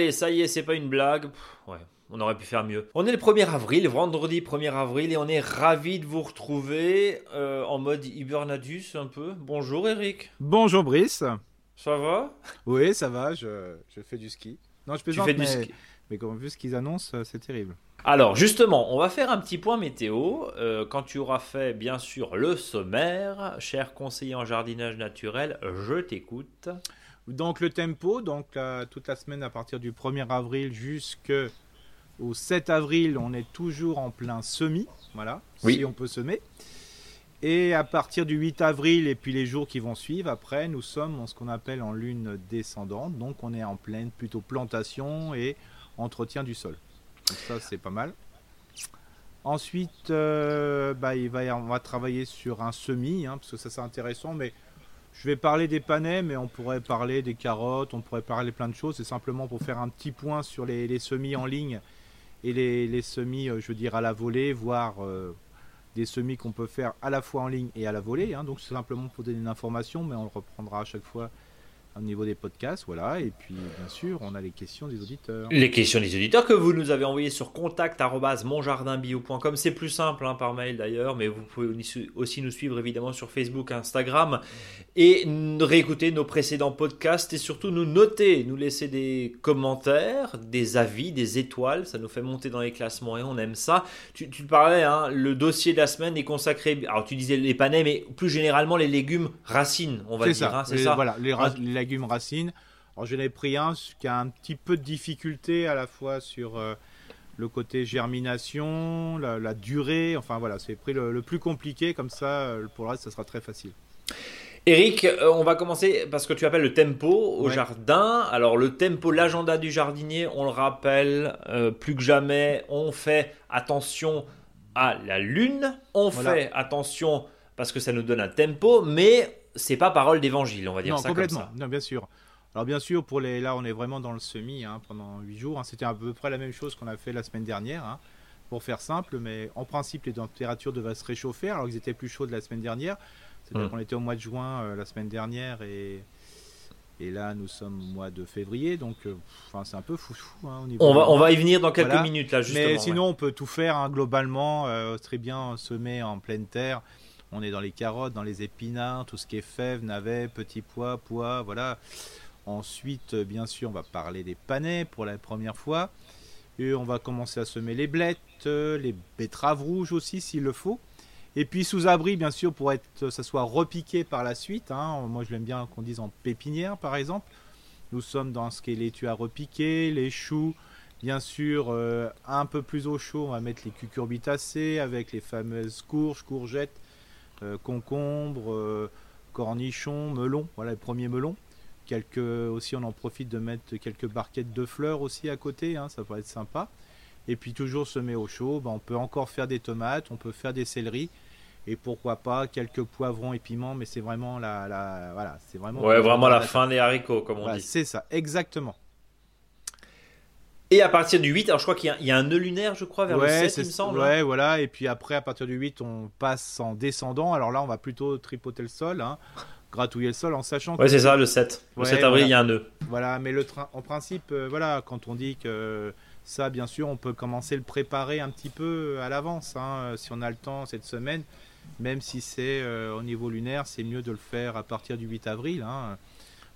Allez, ça y est, c'est pas une blague. ouais, on aurait pu faire mieux. On est le 1er avril, vendredi 1er avril, et on est ravi de vous retrouver euh, en mode hibernadus un peu. Bonjour Eric. Bonjour Brice. Ça va? Oui, ça va, je, fais du ski. Non, je plaisante, mais, du ski. mais comme vu ce qu'ils annoncent, euh, c'est terrible. Alors justement, on va faire un petit point météo. Euh, quand tu auras fait bien sûr le sommaire, cher conseiller en jardinage naturel, je t'écoute. Donc le tempo, donc toute la semaine à partir du 1er avril jusqu'au 7 avril, on est toujours en plein semis, voilà, si on peut semer. Et à partir du 8 avril et puis les jours qui vont suivre, après, nous sommes en ce qu'on appelle en lune descendante, donc on est en pleine plutôt plantation et entretien du sol. Donc ça c'est pas mal. Ensuite, euh, bah, il va, on va travailler sur un semis, hein, parce que ça c'est intéressant, mais je vais parler des panais, mais on pourrait parler des carottes, on pourrait parler plein de choses. C'est simplement pour faire un petit point sur les, semis en ligne et les, semis, euh, je veux à la volée, voire euh, des semis qu'on peut faire à la fois en ligne et à la volée. Hein. Donc c'est simplement pour donner une information, mais on le reprendra à chaque fois au niveau des podcasts, voilà. Et puis, bien sûr, on a les questions des auditeurs. Les questions des auditeurs que vous nous avez envoyées sur contact@monjardinbio.com. C'est plus simple hein, par mail d'ailleurs, mais vous pouvez aussi nous suivre évidemment sur Facebook, Instagram et réécouter nos précédents podcasts et surtout nous noter, nous laisser des commentaires, des avis, des étoiles. Ça nous fait monter dans les classements et on aime ça. Tu, tu parlais, hein, le dossier de la semaine est consacré. Alors, tu disais les panais, mais plus généralement les légumes racines, on va dire. Hein, c'est ça. Voilà, les, les légumes racines. Alors j'en ai pris un qui a un petit peu de difficulté à la fois sur euh, le côté germination, la, durée, enfin voilà, c'est pris le, plus compliqué, comme ça euh, pour le reste ça sera très facile. Eric, euh, on va commencer parce que tu appelles le tempo au jardin. Alors le tempo, l'agenda du jardinier, on le rappelle, plus que jamais, on fait attention à la lune, on fait attention parce que ça nous donne un tempo, mais c'est pas parole d'évangile, on va dire ça complètement. comme ça. Non, bien sûr. Alors bien sûr, pour les là, on est vraiment dans le semi hein, pendant 8 jours. Hein. C'était à peu près la même chose qu'on a fait la semaine dernière, hein, pour faire simple. Mais en principe, les températures devaient se réchauffer, alors qu'ils étaient plus chaudes la semaine dernière. C'est-à-dire hmm. qu'on était au mois de juin euh, la semaine dernière et et là, nous sommes au mois de février, donc euh, c'est un peu fou. Hein, on, va, on va y venir dans quelques minutes là, justement. Mais sinon, on peut tout faire globalement, euh, très bien semer en pleine terre on est dans les carottes, dans les épinards, tout ce qui est fèves, navets, petits pois, pois, voilà. Ensuite, bien sûr, on va parler des panais pour la première fois. Et on va commencer à semer les blettes, les betteraves rouges aussi s'il le faut. Et puis sous abri, bien sûr, pour être, ça soit repiqué par la suite. Hein. Moi, je l'aime bien qu'on dise en pépinière, par exemple. Nous sommes dans ce qui est laitue à repiquer, les choux. Bien sûr, euh, un peu plus au chaud, on va mettre les cucurbitacées avec les fameuses courges, courgettes euh, concombre, euh, cornichons, melons, voilà les premiers melons. Quelques, aussi, on en profite de mettre quelques barquettes de fleurs aussi à côté, hein, ça pourrait être sympa. Et puis toujours semer au chaud, ben, on peut encore faire des tomates, on peut faire des céleris et pourquoi pas quelques poivrons et piments, mais c'est vraiment la, la, voilà, c'est vraiment. Ouais, vraiment la, fin des haricots, comme on dit. C'est ça, exactement. Et à partir du 8, alors je crois qu'il y, a un nœud lunaire, je crois, vers le 7, il me semble. Hein. Ouais, voilà. Et puis après, à partir du 8, on passe en descendant. Alors là, on va plutôt tripoter le sol, hein, gratouiller le sol, en sachant que. Ouais, c'est ça, le 7. Le 7 avril, il y a un nœud. Voilà, mais le train, en principe, euh, voilà, quand on dit que ça, bien sûr, on peut commencer le préparer un petit peu à l'avance, hein, si on a le temps cette semaine. Même si c'est euh, au niveau lunaire, c'est mieux de le faire à partir du 8 avril. Hein.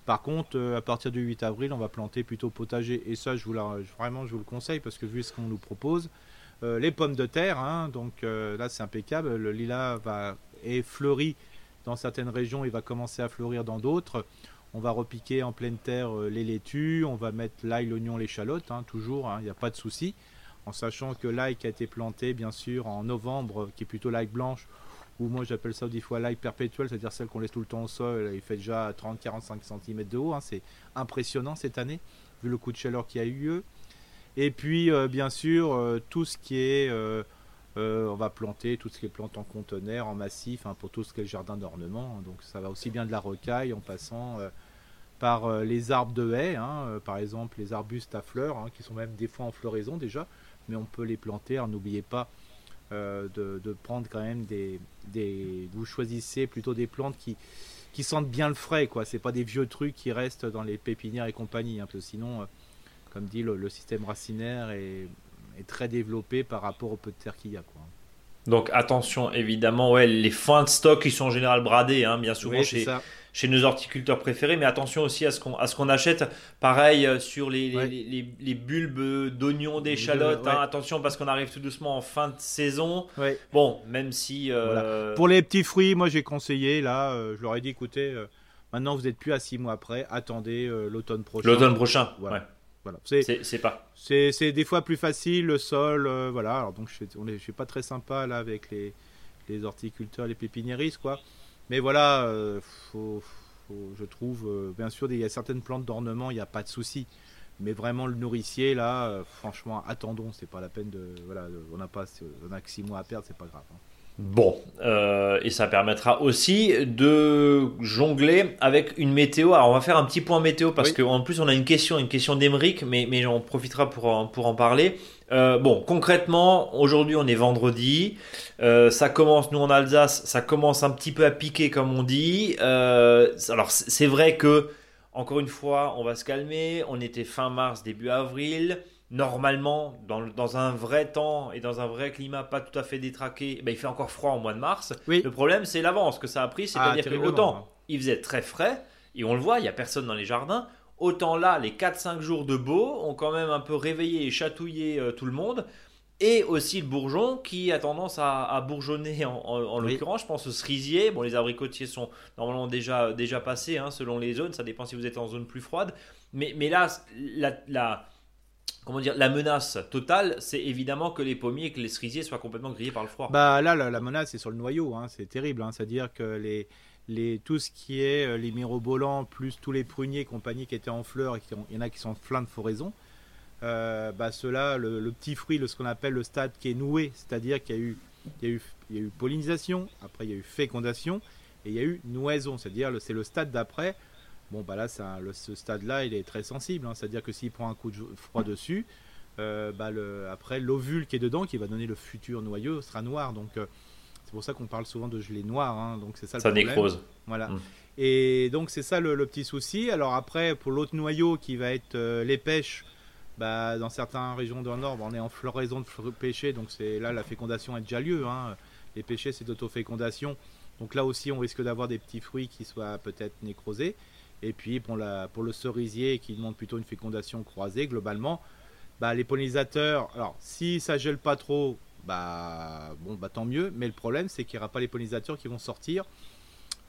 Par contre, euh, à partir du 8 avril, on va planter plutôt potager. Et ça, vraiment, je vous le conseille parce que vu ce qu'on nous propose, euh, les pommes de terre, hein, donc euh, là c'est impeccable. Le lilas va, est fleuri dans certaines régions, il va commencer à fleurir dans d'autres. On va repiquer en pleine terre les laitues, on va mettre l'ail, l'oignon, l'échalote, hein, toujours, il hein, n'y a pas de souci. En sachant que l'ail qui a été planté, bien sûr, en novembre, qui est plutôt l'ail blanche, ou moi j'appelle ça des fois l'ail perpétuel, c'est-à-dire celle qu'on laisse tout le temps au sol, il fait déjà 30-45 cm de haut, hein. c'est impressionnant cette année, vu le coup de chaleur qui a eu lieu. Et puis euh, bien sûr, euh, tout ce qui est, euh, on va planter tout ce qui est plantes en conteneur, en massif, hein, pour tout ce qui est jardin d'ornement, donc ça va aussi bien de la rocaille en passant par les arbres de hein, par exemple les arbustes à fleurs, qui sont même des fois en floraison déjà, mais on peut les planter, n'oubliez pas euh, de, prendre quand même des, Vous choisissez plutôt des plantes qui, qui sentent bien le frais, quoi. C'est pas des vieux trucs qui restent dans les pépinières et compagnie, hein, parce que sinon, euh, comme dit, le, système racinaire est, très développé par rapport au peu de terre qu'il y a. Quoi. Donc attention, évidemment, ouais, les fins de stock qui sont en général bradés, hein, bien souvent chez, chez nos horticulteurs préférés, mais attention aussi à ce qu'on achète. Pareil euh, sur les, les, les, bulbes d'oignons, d'échalotes. Hein, attention parce qu'on arrive tout doucement en fin de saison. Bon, même si. Euh, Pour les petits fruits, moi j'ai conseillé, là, euh, je leur ai dit écoutez, maintenant vous n'êtes plus à 6 mois après, attendez l'automne prochain. L'automne prochain, voilà. Voilà. C'est pas. C'est des fois plus facile, le sol, voilà. Alors donc je, on est, je suis pas très sympa là avec les, les horticulteurs, les pépiniéristes, quoi. Mais voilà, euh, je trouve, euh, bien sûr, il y a certaines plantes d'ornement, il n'y a pas de souci. Mais vraiment, le nourricier, là, euh, franchement, attendons, c'est pas la peine de. Voilà, on n'a pas, on a que 6 mois à perdre, c'est pas grave. Hein. Bon, et ça permettra aussi de jongler avec une météo. Alors on va faire un petit point météo parce qu'en plus on a une question, une question d'Emeric, mais, mais on profitera pour pour en parler. Euh, bon, concrètement, aujourd'hui on est vendredi, euh, ça commence, nous en Alsace, ça commence un petit peu à piquer comme on dit. Euh, alors c'est vrai que, encore une fois, on va se calmer, on était fin mars, début avril. Normalement, dans, un vrai temps et dans un vrai climat pas tout à fait détraqué, ben, il fait encore froid au mois de mars. Le problème, c'est l'avance que ça a pris, c'est-à-dire ah, que autant hein. il faisait très frais, et on le voit, il n'y a personne dans les jardins, Autant là, les 4-5 jours de beau ont quand même un peu réveillé et chatouillé euh, tout le monde. Et aussi le bourgeon qui a tendance à, bourgeonner en, l'occurrence. Je pense au cerisier. Bon, les abricotiers sont normalement déjà, déjà passés hein, selon les zones. Ça dépend si vous êtes en zone plus froide. Mais, mais là, la, comment dire, la menace totale, c'est évidemment que les pommiers et que les cerisiers soient complètement grillés par le froid. Bah là, la, menace, c'est sur le noyau. Hein. c'est terrible. Hein. C'est-à-dire que les, les, tout ce qui est euh, les mirobolants, plus tous les pruniers et compagnie qui étaient en fleurs, et qui il y en a qui sont plein de floraison, euh, bah cela, le, petit fruit, ce qu'on appelle le stade qui est noué, c'est-à-dire qu'il y a eu, il y y a eu pollinisation, après il y a eu fécondation, et il y a eu noison, c'est-à-dire c'est le stade d'après. Bon, bah là, le, ce stade-là, il est très sensible, hein. c'est-à-dire que s'il prend un coup de froid dessus, euh, bah le, après l'ovule qui est dedans, qui va donner le futur noyau, sera noir. Donc c'est pour ça qu'on parle souvent de gelée noire. Hein, donc c'est ça le ça nécrose. Voilà. Mm. Et donc c'est ça le, petit souci. Alors après, pour l'autre noyau qui va être euh, les pêches, bah, dans certaines régions du nord, bah, on est en floraison de pêcher, donc c'est là la fécondation a déjà lieu. Hein. Les pêchers, c'est d'autofécondation. Donc là aussi, on risque d'avoir des petits fruits qui soient peut-être nécrosés. Et puis pour, la, pour le cerisier qui demande plutôt une fécondation croisée, globalement, bah, les pollinisateurs, alors si ça gèle pas trop, bah bon bah tant mieux. Mais le problème c'est qu'il n'y aura pas les pollinisateurs qui vont sortir.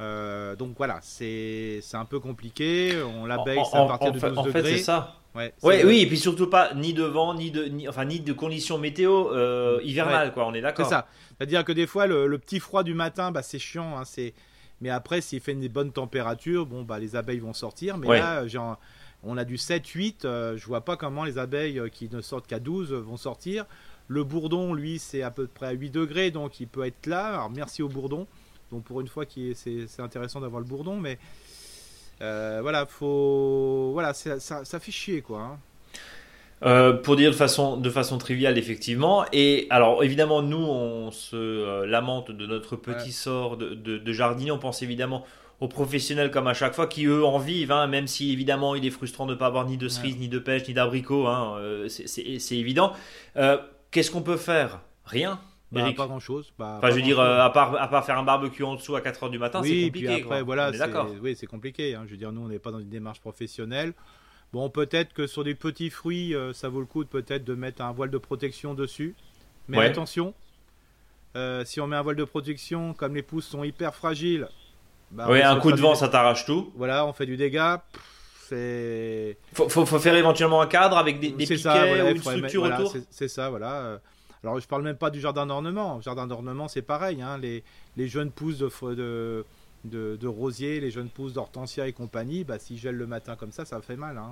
Euh, donc voilà, c'est un peu compliqué. On l'abeille c'est à partir de 12 en fait, c'est ça. Ouais, oui, et puis surtout pas ni de vent, ni de, ni, enfin, ni de conditions météo euh, hivernales, quoi. On est d'accord. C'est ça. C'est-à-dire que des fois, le, petit froid du matin, bah, c'est chiant. Hein, c'est... Mais après, s'il fait une bonne température, bon, bah, les abeilles vont sortir. Mais là, genre, on a du 7-8. Euh, je vois pas comment les abeilles qui ne sortent qu'à 12 vont sortir. Le bourdon, lui, c'est à peu près à 8 degrés, donc il peut être là. Alors merci au bourdon. Donc pour une fois, c'est intéressant d'avoir le bourdon, mais euh, voilà, faut, voilà, ça, ça, fait chier quoi. Hein. Euh, pour dire de façon, de façon triviale, effectivement. Et alors, évidemment, nous, on se euh, lamente de notre petit sort de, de, jardinier. On pense évidemment aux professionnels comme à chaque fois qui eux en vivent, hein, même si évidemment il est frustrant de ne pas avoir ni de cerise, ni de pêche, ni d'abricot, hein, c'est évident. Qu'est-ce qu'on peut faire? Rien. Bah, pas grand chose. Bah, enfin, je veux dire, euh, à, part, à part faire un barbecue en dessous à 4h du matin, c'est compliqué. Puis après, voilà, oui, c'est compliqué. Hein. Je veux dire, nous, on n'est pas dans une démarche professionnelle. Bon, peut-être que sur des petits fruits, euh, ça vaut le coup peut-être de mettre un voile de protection dessus. Mais attention, euh, si on met un voile de protection, comme les pousses sont hyper fragiles. Bah, oui, un coup de vent, ça t'arrache tout. Voilà, on fait du dégât. C'est. Faut, faut, faire éventuellement un cadre avec des, des piquets ou une structure autour. C'est ça, voilà. Alors je parle même pas du jardin d'ornement. Jardin d'ornement, c'est pareil. Hein. Les, les, jeunes pousses de, de, de, de rosier, les jeunes pousses d'hortensia et compagnie, bah, si gèle le matin comme ça, ça fait mal. Hein.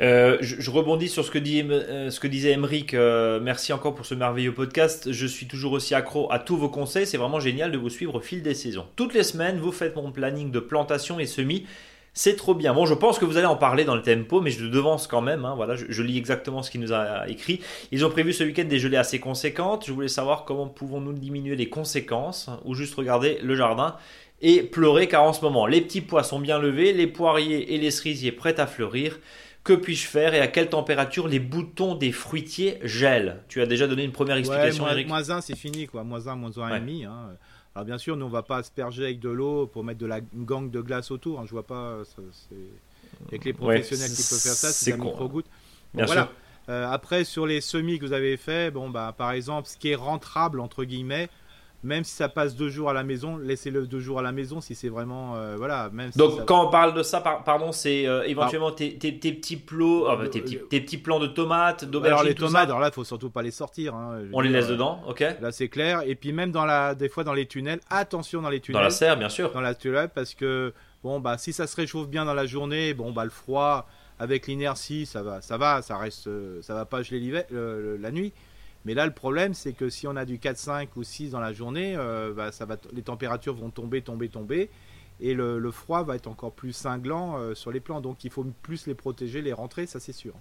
Euh, je, rebondis sur ce que, euh, disait Emeric. Euh, merci encore pour ce merveilleux podcast. Je suis toujours aussi accro à tous vos conseils. C'est vraiment génial de vous suivre au fil des saisons. Toutes les semaines, vous faites mon planning de plantation et semis. C'est trop bien. Bon, je pense que vous allez en parler dans le tempo, mais je le devance quand même. Hein. Voilà, je, lis exactement ce qu'il nous a écrit. Ils ont prévu ce week-end des gelées assez conséquentes. Je voulais savoir comment pouvons-nous diminuer les conséquences ou juste regarder le jardin et pleurer car en ce moment, les petits pois sont bien levés, les poiriers et les cerisiers prêts à fleurir. Que puis-je faire et à quelle température les boutons des fruitiers gèlent? Tu as déjà donné une première explication, ouais, Eric? Moins 1, c'est fini, quoi. Moins 1, moins 1,5. demi. Hein. Alors bien sûr, nous on va pas asperger avec de l'eau pour mettre de la gangue de glace autour. Hein. Je vois pas. Avec les professionnels qui peuvent faire ça, c'est la micro-goutte. Bon, voilà. Euh, après, sur les semis que vous avez fait, bon, bah, par exemple, ce qui est rentrable, entre guillemets, même si ça passe deux jours à la maison, laissez-le deux jours à la maison si c'est vraiment. Euh, voilà, même Donc, quand on parle de ça, pardon, c'est euh, éventuellement tes, petits plots, bah, tes, petits, tes, petits, plants de tomates, d'aubergines. Alors, les tomates, alors là, il faut surtout pas les sortir. Hein, on les laisse dedans, ok. Là, c'est clair. Et puis, même dans la, des fois, dans les tunnels, attention dans les tunnels. Dans la serre, bien sûr. Dans la tunnel, parce que, bon, bah, si ça se réchauffe bien dans la journée, bon, bah, le froid avec l'inertie, ça va, ça va, ça reste, ça va pas geler la nuit. Mais là, le problème, c'est que si on a du 4, 5 ou 6 dans la journée, euh, bah, ça va, les températures vont tomber, tomber, tomber. Et le, froid va être encore plus cinglant euh, sur les plants. Donc il faut plus les protéger, les rentrer, ça c'est sûr.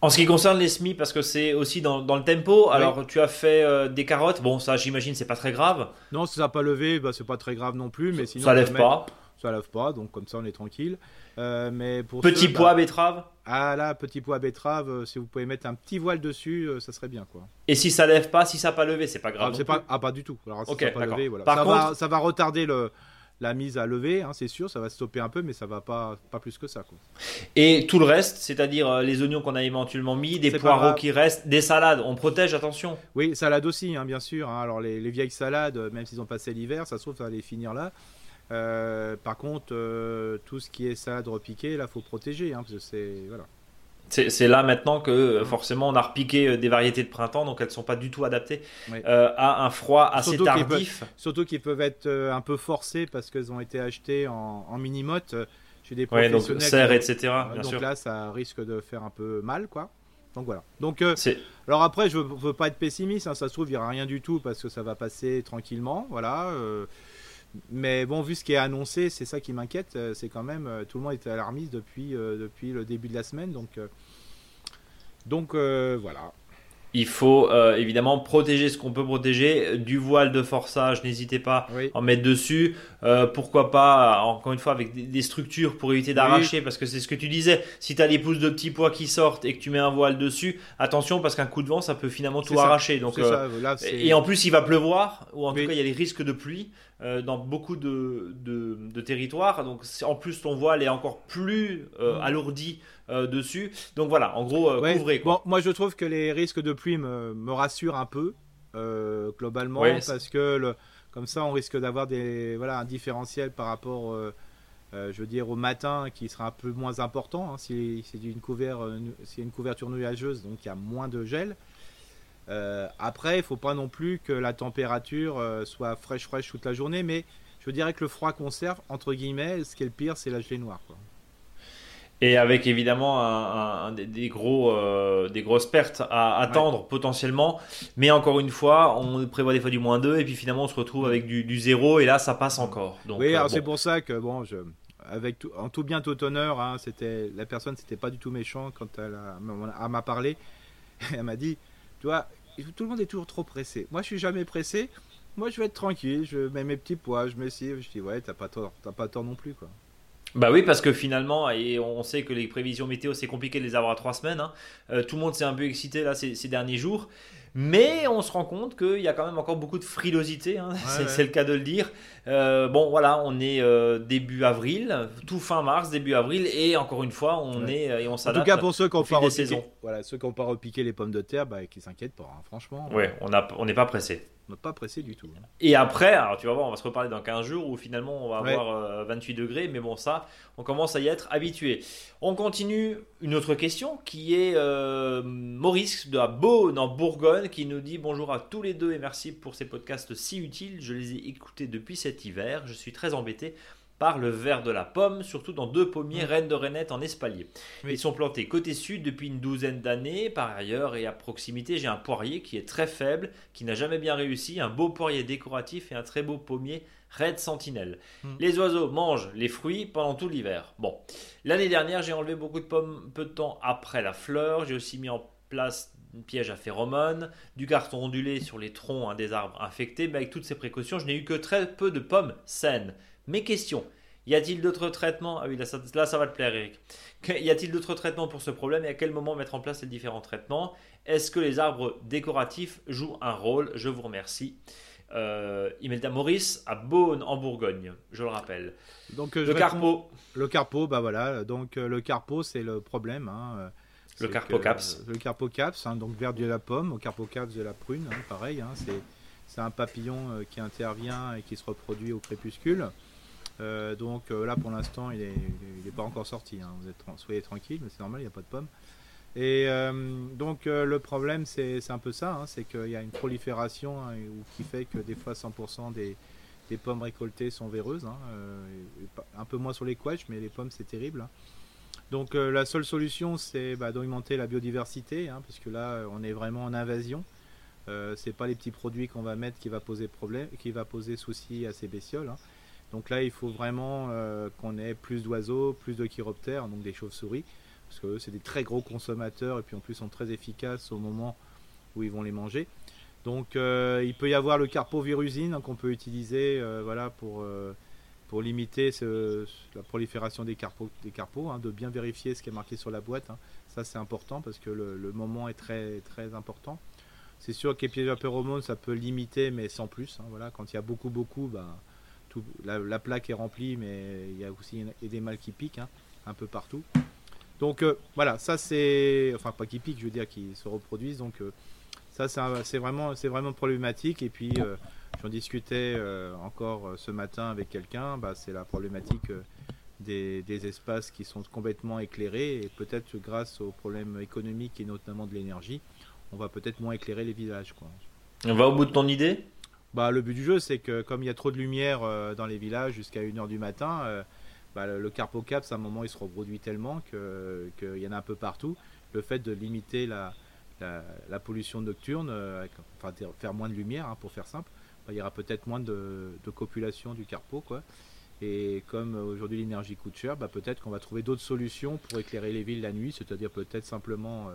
En ce qui concerne les semis, parce que c'est aussi dans, le tempo, alors tu as fait euh, des carottes, bon ça j'imagine c'est pas très grave. Non, si ça n'a pas levé, bah, c'est pas très grave non plus, mais sinon... Ça lève pas ça lave pas, donc comme ça on est tranquille. Euh, mais pour petit pois bah, betterave Ah là, petit pois betterave, euh, si vous pouvez mettre un petit voile dessus, euh, ça serait bien quoi. Et si ça lève pas, si ça n'a pas levé, c'est pas grave. Ah, c'est pas, ah, pas du tout. Alors, ça, pas levé, voilà. Par ça, contre... va, ça va retarder le, la mise à lever, hein, c'est sûr, ça va stopper un peu, mais ça va pas, pas plus que ça. Quoi. Et tout le reste, c'est-à-dire les oignons qu'on a éventuellement mis, des poireaux qui restent, des salades, on protège, attention. Oui, salades aussi, hein, bien sûr. Hein. Alors les, les, vieilles salades, même s'ils ont passé l'hiver, ça se trouve, ça va les finir là. Euh, par contre, euh, tout ce qui est salade repiquée, là, faut protéger, hein, parce que c'est voilà. C'est là maintenant que euh, forcément on a repiqué des variétés de printemps, donc elles ne sont pas du tout adaptées à un froid assez tardif. surtout qu'ils peuvent être un peu forcés parce qu'elles ont été achetées en, en mini-motte chez des professionnels. donc serre, etc. Bien donc là, ça risque de faire un peu mal, quoi. Donc voilà. Donc, alors après, je veux, veux pas être pessimiste. Hein, ça se trouve, il n'y aura rien du tout parce que ça va passer tranquillement. Voilà. Mais bon, vu ce qui est annoncé, c'est ça qui m'inquiète. Euh, c'est quand même, euh, tout le monde est alarmiste depuis, euh, depuis le début de la semaine. Donc, donc voilà. Il faut évidemment protéger ce qu'on peut protéger. Du voile de forçage, n'hésitez pas à en mettre dessus. pourquoi pas, encore une fois, avec des, structures pour éviter d'arracher, parce que c'est ce que tu disais. Si tu as des pousses de petits pois qui sortent et que tu mets un voile dessus, attention, parce qu'un coup de vent, ça peut finalement tout arracher. Donc, et en plus, il va pleuvoir, ou en tout cas, il y a les risques de pluie. Euh, dans beaucoup de, de, territoires. Donc en plus ton voile est encore plus euh, mm. alourdi euh, dessus. Donc voilà, en gros, couvrez. Bon, moi je trouve que les risques de pluie me, me rassurent un peu globalement parce que le, comme ça on risque d'avoir des voilà un différentiel par rapport. je veux dire au matin qui sera un peu moins important hein, si c'est une, une couverture nuageuse donc il y a moins de gel euh, après, il faut pas non plus que la température euh, soit fraîche fraîche toute la journée, mais je dirais que le froid conserve, entre guillemets, ce qui est le pire, c'est la gelée noire. Et avec évidemment un, des, gros, euh, des grosses pertes à attendre potentiellement. Mais encore une fois, on prévoit des fois du moins 2 et puis finalement on se retrouve avec du, du 0 et là ça passe encore. Donc, oui, c'est pour ça que bon, je, avec en tout bien tout honneur, hein, c'était la personne c'était pas du tout méchant quand elle m'a parlé. elle m'a dit, tu vois, tout le monde est toujours trop pressé. Moi, je suis jamais pressé. Moi, je vais être tranquille. Je mets mes petits pois, je m'essaye. Je dis, ouais, t'as pas tort. T'as pas tort non plus, quoi. Bah oui, parce que finalement, et on sait que les prévisions météo, c'est compliqué de les avoir à trois semaines. Hein. Euh, tout le monde s'est un peu excité là ces, derniers jours. Mais on se rend compte qu'il y a quand même encore beaucoup de frilosité, hein. c'est le cas de le dire. Euh, bon, voilà, on est euh, début avril, tout fin mars, début avril, et encore une fois, on est et on s'adapte. En tout cas, pour ceux qui n'ont pas repiqué, voilà, ceux qui pas repiqué les pommes de terre, bah, qui s'inquiètent pas, hein, franchement. Ouais, on n'est pas pressé pas pressé du tout. Et après, alors tu vas voir, on va se reparler dans 15 jours où finalement on va avoir 28 euh, degrés, mais bon, ça, on commence à y être habitué. On continue une autre question qui est euh, Maurice de la Beaune en Bourgogne qui nous dit bonjour à tous les deux et merci pour ces podcasts si utiles. Je les ai écoutés depuis cet hiver. Je suis très embêté par le vert de la pomme, surtout dans deux pommiers reines de Renette en espalier. Ils sont plantés côté sud depuis une douzaine d'années. Par ailleurs, et à proximité, j'ai un poirier qui est très faible, qui n'a jamais bien réussi, un beau poirier décoratif et un très beau pommier Red Sentinelle. Hmm. Les oiseaux mangent les fruits pendant tout l'hiver. Bon, l'année dernière, j'ai enlevé beaucoup de pommes peu de temps après la fleur. J'ai aussi mis en place un piège à phéromones, du carton ondulé sur les troncs des arbres infectés, mais avec toutes ces précautions, je n'ai eu que très peu de pommes saines. Mes questions. Y a-t-il d'autres traitements? Ah oui, là ça, là ça, va te plaire, Eric. Y a-t-il d'autres traitements pour ce problème et à quel moment mettre en place les différents traitements? Est-ce que les arbres décoratifs jouent un rôle? Je vous remercie. Euh, Imelda Maurice à Beaune en Bourgogne, je le rappelle. Donc, euh, le carpo. Le carpo, bah voilà. Donc euh, le carpo, c'est le problème. Hein, le carpocaps. le carpocaps, hein, donc vert de la pomme, au carpocaps de la prune, hein, pareil. Hein, c'est un papillon qui intervient et qui se reproduit au crépuscule. Donc là, pour l'instant, il n'est est pas encore sorti. Êtes, soyez tranquille, mais c'est normal, il n'y a pas de pomme. Et euh, donc euh, le problème c'est un peu ça, hein, c'est qu'il y a une prolifération hein, qui fait que des fois 100% des, pommes récoltées sont véreuses, hein, euh, un peu moins sur les quetchs, mais les pommes c'est terrible. Donc la seule solution c'est bah, d'augmenter la biodiversité, parce que là on est vraiment en invasion. c'est pas les petits produits qu'on va mettre qui va poser problème, qui va poser souci à ces bestioles. Donc là il faut vraiment qu'on ait plus d'oiseaux, plus de chiroptères, donc des chauves-souris parce que c'est des très gros consommateurs et puis en plus sont très efficaces au moment où ils vont les manger. Donc euh, il peut y avoir le carpovirusine qu'on peut utiliser euh, voilà, pour, euh, limiter la prolifération des carpos, des hein, de bien vérifier ce qui est marqué sur la boîte. Hein. Ça c'est important parce que le, moment est très, très important. C'est sûr à ça peut limiter mais sans plus. Hein, voilà. Quand il y a beaucoup beaucoup, bah, la, plaque est remplie mais il y a aussi des mâles qui piquent un peu partout. Donc euh, voilà, ça c'est. Enfin, pas qui piquent, je veux dire, qui se reproduisent. Donc euh, ça, c'est vraiment, vraiment problématique. Et puis, euh, j'en discutais encore ce matin avec quelqu'un. Bah, c'est la problématique des, espaces qui sont complètement éclairés. Et peut-être grâce aux problèmes économiques et notamment de l'énergie, on va peut-être moins éclairer les villages. On va au bout de ton idée? Bah, Le but du jeu, c'est que comme il y a trop de lumière dans les villages jusqu'à 1h du matin bah, le, carpocaps, à un moment, il se reproduit tellement qu'il y en a un peu partout. Le fait de limiter la, la, pollution nocturne, euh, enfin faire moins de lumière, hein, pour faire simple, bah, il y aura peut-être moins de, copulation du carpo. Quoi. Et comme aujourd'hui l'énergie coûte cher, bah, peut-être qu'on va trouver d'autres solutions pour éclairer les villes la nuit, c'est-à-dire peut-être simplement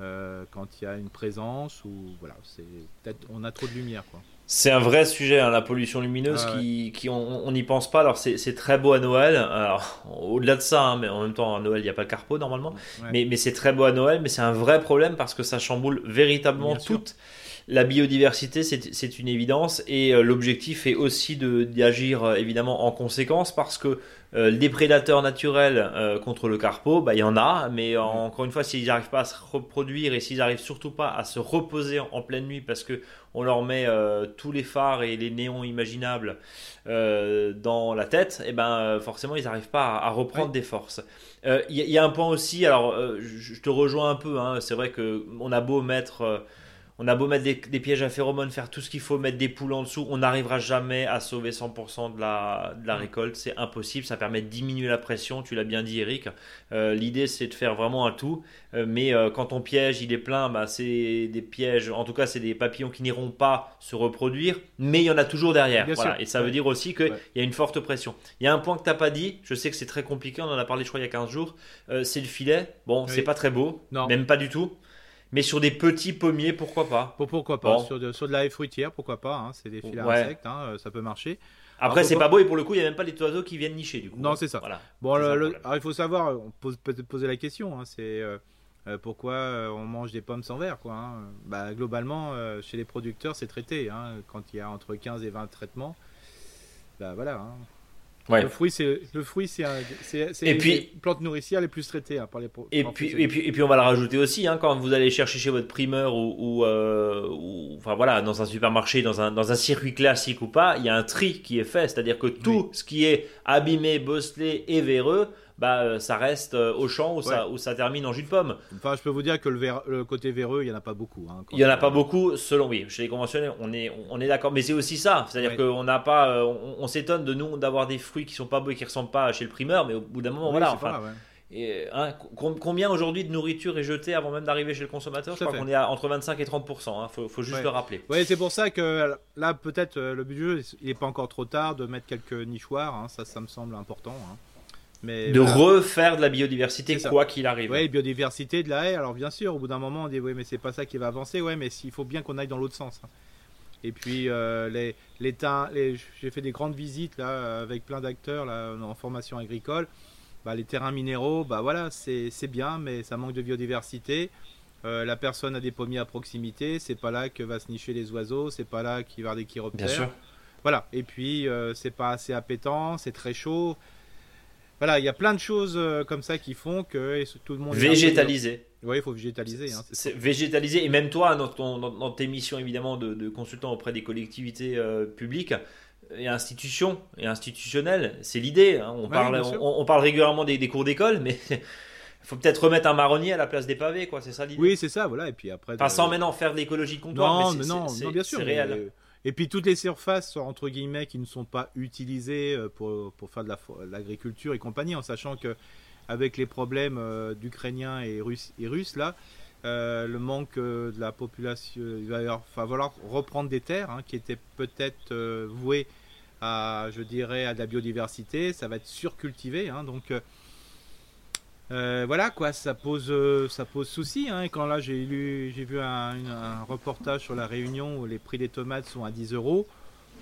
euh, quand il y a une présence ou voilà, c'est peut-être on a trop de lumière quoi. C'est un vrai sujet, hein, la pollution lumineuse, ah qui, qui, on n'y pense pas. Alors, c'est très beau à Noël. Alors, au-delà de ça, hein, mais en même temps, à Noël, il n'y a pas le carpo normalement. Mais, mais c'est très beau à Noël, mais c'est un vrai problème parce que ça chamboule véritablement toute la biodiversité, c'est une évidence. Et euh, l'objectif est aussi d'agir euh, évidemment en conséquence parce que euh, les prédateurs naturels euh, contre le carpo, bah, il y en a, mais mm. encore une fois, s'ils n'arrivent pas à se reproduire et s'ils n'arrivent surtout pas à se reposer en, pleine nuit parce que on leur met euh, tous les phares et les néons imaginables dans la tête, et eh ben forcément ils n'arrivent pas à, reprendre des forces. Il y, a un point aussi, alors je te rejoins un peu, hein, c'est vrai que on a beau mettre on a beau mettre des, pièges à phéromones, faire tout ce qu'il faut, mettre des poules en dessous, on n'arrivera jamais à sauver 100% de la, de la mm. récolte. C'est impossible. Ça permet de diminuer la pression. Tu l'as bien dit, Eric. Euh, l'idée, c'est de faire vraiment un tout. Euh, mais euh, quand ton piège il est plein, bah, c'est des pièges. En tout cas, c'est des papillons qui n'iront pas se reproduire, mais il y en a toujours derrière. Et ça veut dire aussi qu'il y a une forte pression. Il y a un point que tu n'as pas dit. Je sais que c'est très compliqué. On en a parlé, je crois, il y a 15 jours. c'est le filet. Bon, c'est pas très beau. Non. Même pas du tout. Mais sur des petits pommiers, pourquoi pas? Pourquoi pas? Sur de, sur, de, la haie fruitière, pourquoi pas hein, C'est des filets insectes, hein, euh, ça peut marcher. Après, c'est pas beau et pour le coup, il n'y a même pas les oiseaux qui viennent nicher du coup. Non, c'est ça. Voilà. Bon, alors, il faut savoir, on peut peut-être poser la question, hein, c'est euh, euh, pourquoi on mange des pommes sans verre quoi. Hein. Bah, globalement, chez les producteurs, c'est traité. quand il y a entre 15 et 20 traitements, bah voilà. Le fruit, c'est le fruit, c'est et puis plante nourricière les plus traitées hein, par les. Et puis, et puis et puis on va le rajouter aussi hein, quand vous allez chercher chez votre primeur ou, euh, ou, enfin voilà dans un supermarché dans un dans un circuit classique ou pas, il y a un tri qui est fait, c'est-à-dire que tout ce qui est abîmé, bosselé et véreux bah, euh, ça reste euh, au champ ou, ça, ou ça termine en jus de pomme. Enfin, je peux vous dire que le, le côté véreux, il n'y en a pas beaucoup. Hein, il n'y en a pas beaucoup, selon oui. Chez les conventionnels, on est, on est d'accord. Mais c'est aussi ça. C'est-à-dire qu'on n'a pas. Euh, on, s'étonne de nous d'avoir des fruits qui sont pas beaux et qui ressemblent pas chez le primeur, mais au bout d'un moment, voilà. Enfin, et, hein, combien aujourd'hui de nourriture est jetée avant même d'arriver chez le consommateur? Je crois qu'on est à entre 25 et 30% Il hein, faut, faut, juste le rappeler. Oui, c'est pour ça que là, peut-être le budget, il n'est pas encore trop tard de mettre quelques nichoirs. ça, ça me semble important de refaire de la biodiversité quoi qu'il arrive. Oui, biodiversité de la haie. Alors bien sûr, au bout d'un moment, on dit oui, mais c'est pas ça qui va avancer. Ouais, mais il faut bien qu'on aille dans l'autre sens. Hein. Et puis euh, les, les, les j'ai fait des grandes visites là avec plein d'acteurs là en formation agricole. Bah, les terrains minéraux, bah voilà, c'est bien, mais ça manque de biodiversité. Euh, la personne a des pommiers à proximité, c'est pas là que va se nicher les oiseaux, c'est pas là qu'il va y avoir des chiroptères. Bien sûr. Voilà, et puis euh, c'est pas assez appétant, c'est très chaud. Voilà, il y a plein de choses euh, comme ça qui font que tout le monde. Végétaliser. Oui, il faut végétaliser. Hein, c'est végétaliser, et même toi, dans, ton, dans, tes missions évidemment de, consultant auprès des collectivités publiques et institutions et institutionnelles, c'est l'idée. Hein. On, parle, on, parle régulièrement des, des cours d'école, mais faut peut-être remettre un marronnier à la place des pavés, quoi. C'est ça l'idée. Oui, c'est ça, voilà. Et puis après. Enfin, sans maintenant faire de l'écologie de comptoir. Non, mais non, non, bien sûr. réel. Et puis toutes les surfaces entre guillemets qui ne sont pas utilisées euh, pour, faire de l'agriculture et compagnie, en sachant que avec les problèmes euh, d'Ukrainiens et Russes, et Russes là, euh, le manque de la population, il va falloir reprendre des terres hein, qui étaient peut-être vouées à, je dirais, à de la biodiversité. Ça va être surcultivé, hein, donc euh, voilà quoi, ça pose, euh, ça pose souci. Hein. Et quand là j'ai lu, j'ai vu un, reportage sur la Réunion où les prix des tomates sont à 10 euros.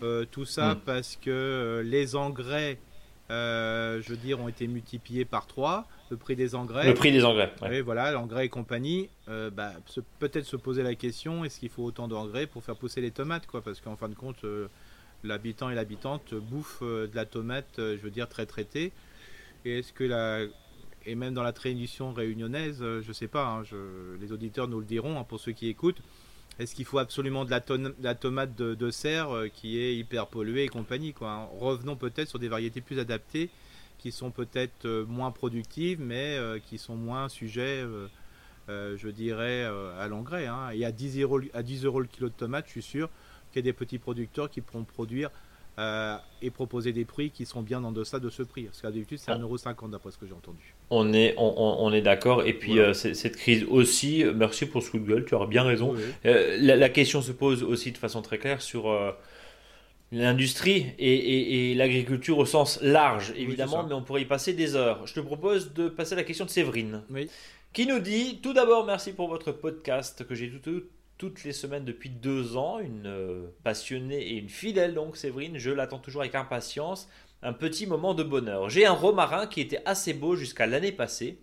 Euh, tout ça hmm. parce que les engrais, je veux dire, ont été multipliés par 3. Le prix des engrais. Le prix des engrais. Oui, voilà, l'engrais et compagnie. Bah, peut-être se poser la question est-ce qu'il faut autant d'engrais pour faire pousser les tomates, quoi? Parce qu'en fin de compte, l'habitant et l'habitante bouffent de la tomate, je veux dire, très traitée. Et est-ce que la et même dans la tradition réunionnaise, euh, je ne sais pas, hein, les auditeurs nous le diront hein, pour ceux qui écoutent. Est-ce qu'il faut absolument de la, tomate de, serre euh, qui est hyper polluée et compagnie hein? Revenons peut-être sur des variétés plus adaptées qui sont peut-être euh, moins productives mais qui sont moins sujets, je dirais, à l'engrais. Et à 10, euros, à 10 euros le kilo de tomate, je suis sûr qu'il y a des petits producteurs qui pourront produire euh, et proposer des prix qui sont bien en deçà de ce prix. Parce qu'à d'habitude, c'est 1,50€ d'après ce que j'ai entendu. On est, on, est d'accord. Et puis, euh, cette crise aussi, merci pour ce coup de gueule, tu as bien raison. Euh, la, question se pose aussi de façon très claire sur l'industrie et, et, l'agriculture au sens large, évidemment, mais on pourrait y passer des heures. Je te propose de passer à la question de Séverine. Qui nous dit tout d'abord merci pour votre podcast que j'ai tout, tout, toutes les semaines depuis deux ans, une euh, passionnée et une fidèle donc Séverine, je l'attends toujours avec impatience, un petit moment de bonheur. J'ai un romarin qui était assez beau jusqu'à l'année passée.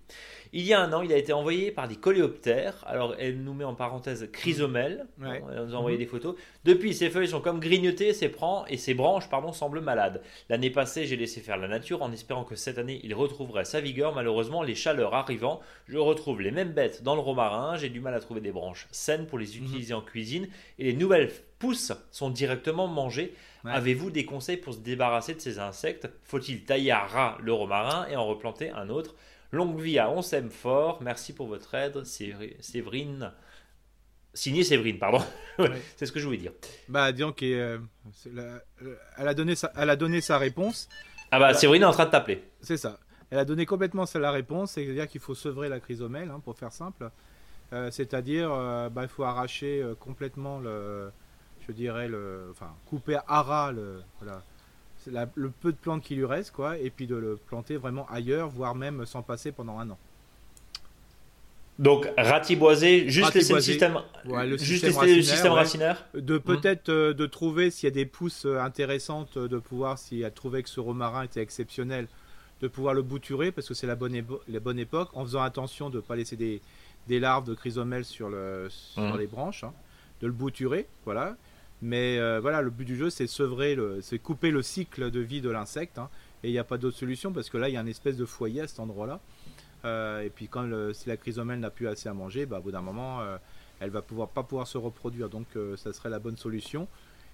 Il y a un an, il a été envoyé par des coléoptères. Alors, elle nous met en parenthèse chrysomèle. Elle nous a envoyé mhm. des photos. Depuis, ses feuilles sont comme grignotées, ses, et ses branches pardon, semblent malades. L'année passée, j'ai laissé faire la nature en espérant que cette année, il retrouverait sa vigueur. Malheureusement, les chaleurs arrivant, je retrouve les mêmes bêtes dans le romarin. J'ai du mal à trouver des branches saines pour les mhm. utiliser en cuisine. Et les nouvelles pousses sont directement mangées. Avez-vous des conseils pour se débarrasser de ces insectes? Faut-il tailler à ras le romarin et en replanter un autre? Longue vie à On s'aime fort. Merci pour votre aide, Séverine. Signé Séverine, pardon. C'est ce que je voulais dire. Bah, disons qu'elle euh, a, donné sa, elle a donné sa réponse. Ah bah, Séverine est en train de t'appeler. C'est ça. Elle a donné complètement la réponse, c'est-à-dire qu'il faut sevrer la chrysomèle, hein, pour faire simple. Euh, c'est-à-dire, euh, bah, il faut arracher complètement le, je dirais le, enfin, couper à ras le, voilà, le peu de plantes qui lui reste, quoi, et puis de le planter vraiment ailleurs, voire même sans passer pendant un an. Donc ratiboiser, juste laisser le système, juste le système racinaire, De peut-être euh, de trouver s'il y a des pousses euh, intéressantes, euh, de pouvoir, si elle trouvait que ce romarin était exceptionnel, de pouvoir le bouturer parce que c'est la bonne, la bonne époque, en faisant attention de ne pas laisser des, des, larves de chrysomèles sur, le, sur mmh. les branches, hein. de le bouturer, voilà. Mais euh, voilà, le but du jeu, c'est sevrer, c'est couper le cycle de vie de l'insecte. Hein. et il n'y a pas d'autre solution parce que là, il y a une espèce de foyer à cet endroit-là. Euh, et puis quand si la chrysomèle n'a plus assez à manger, bah, au bout d'un moment, euh, elle va pouvoir pas pouvoir se reproduire. Donc ça serait la bonne solution.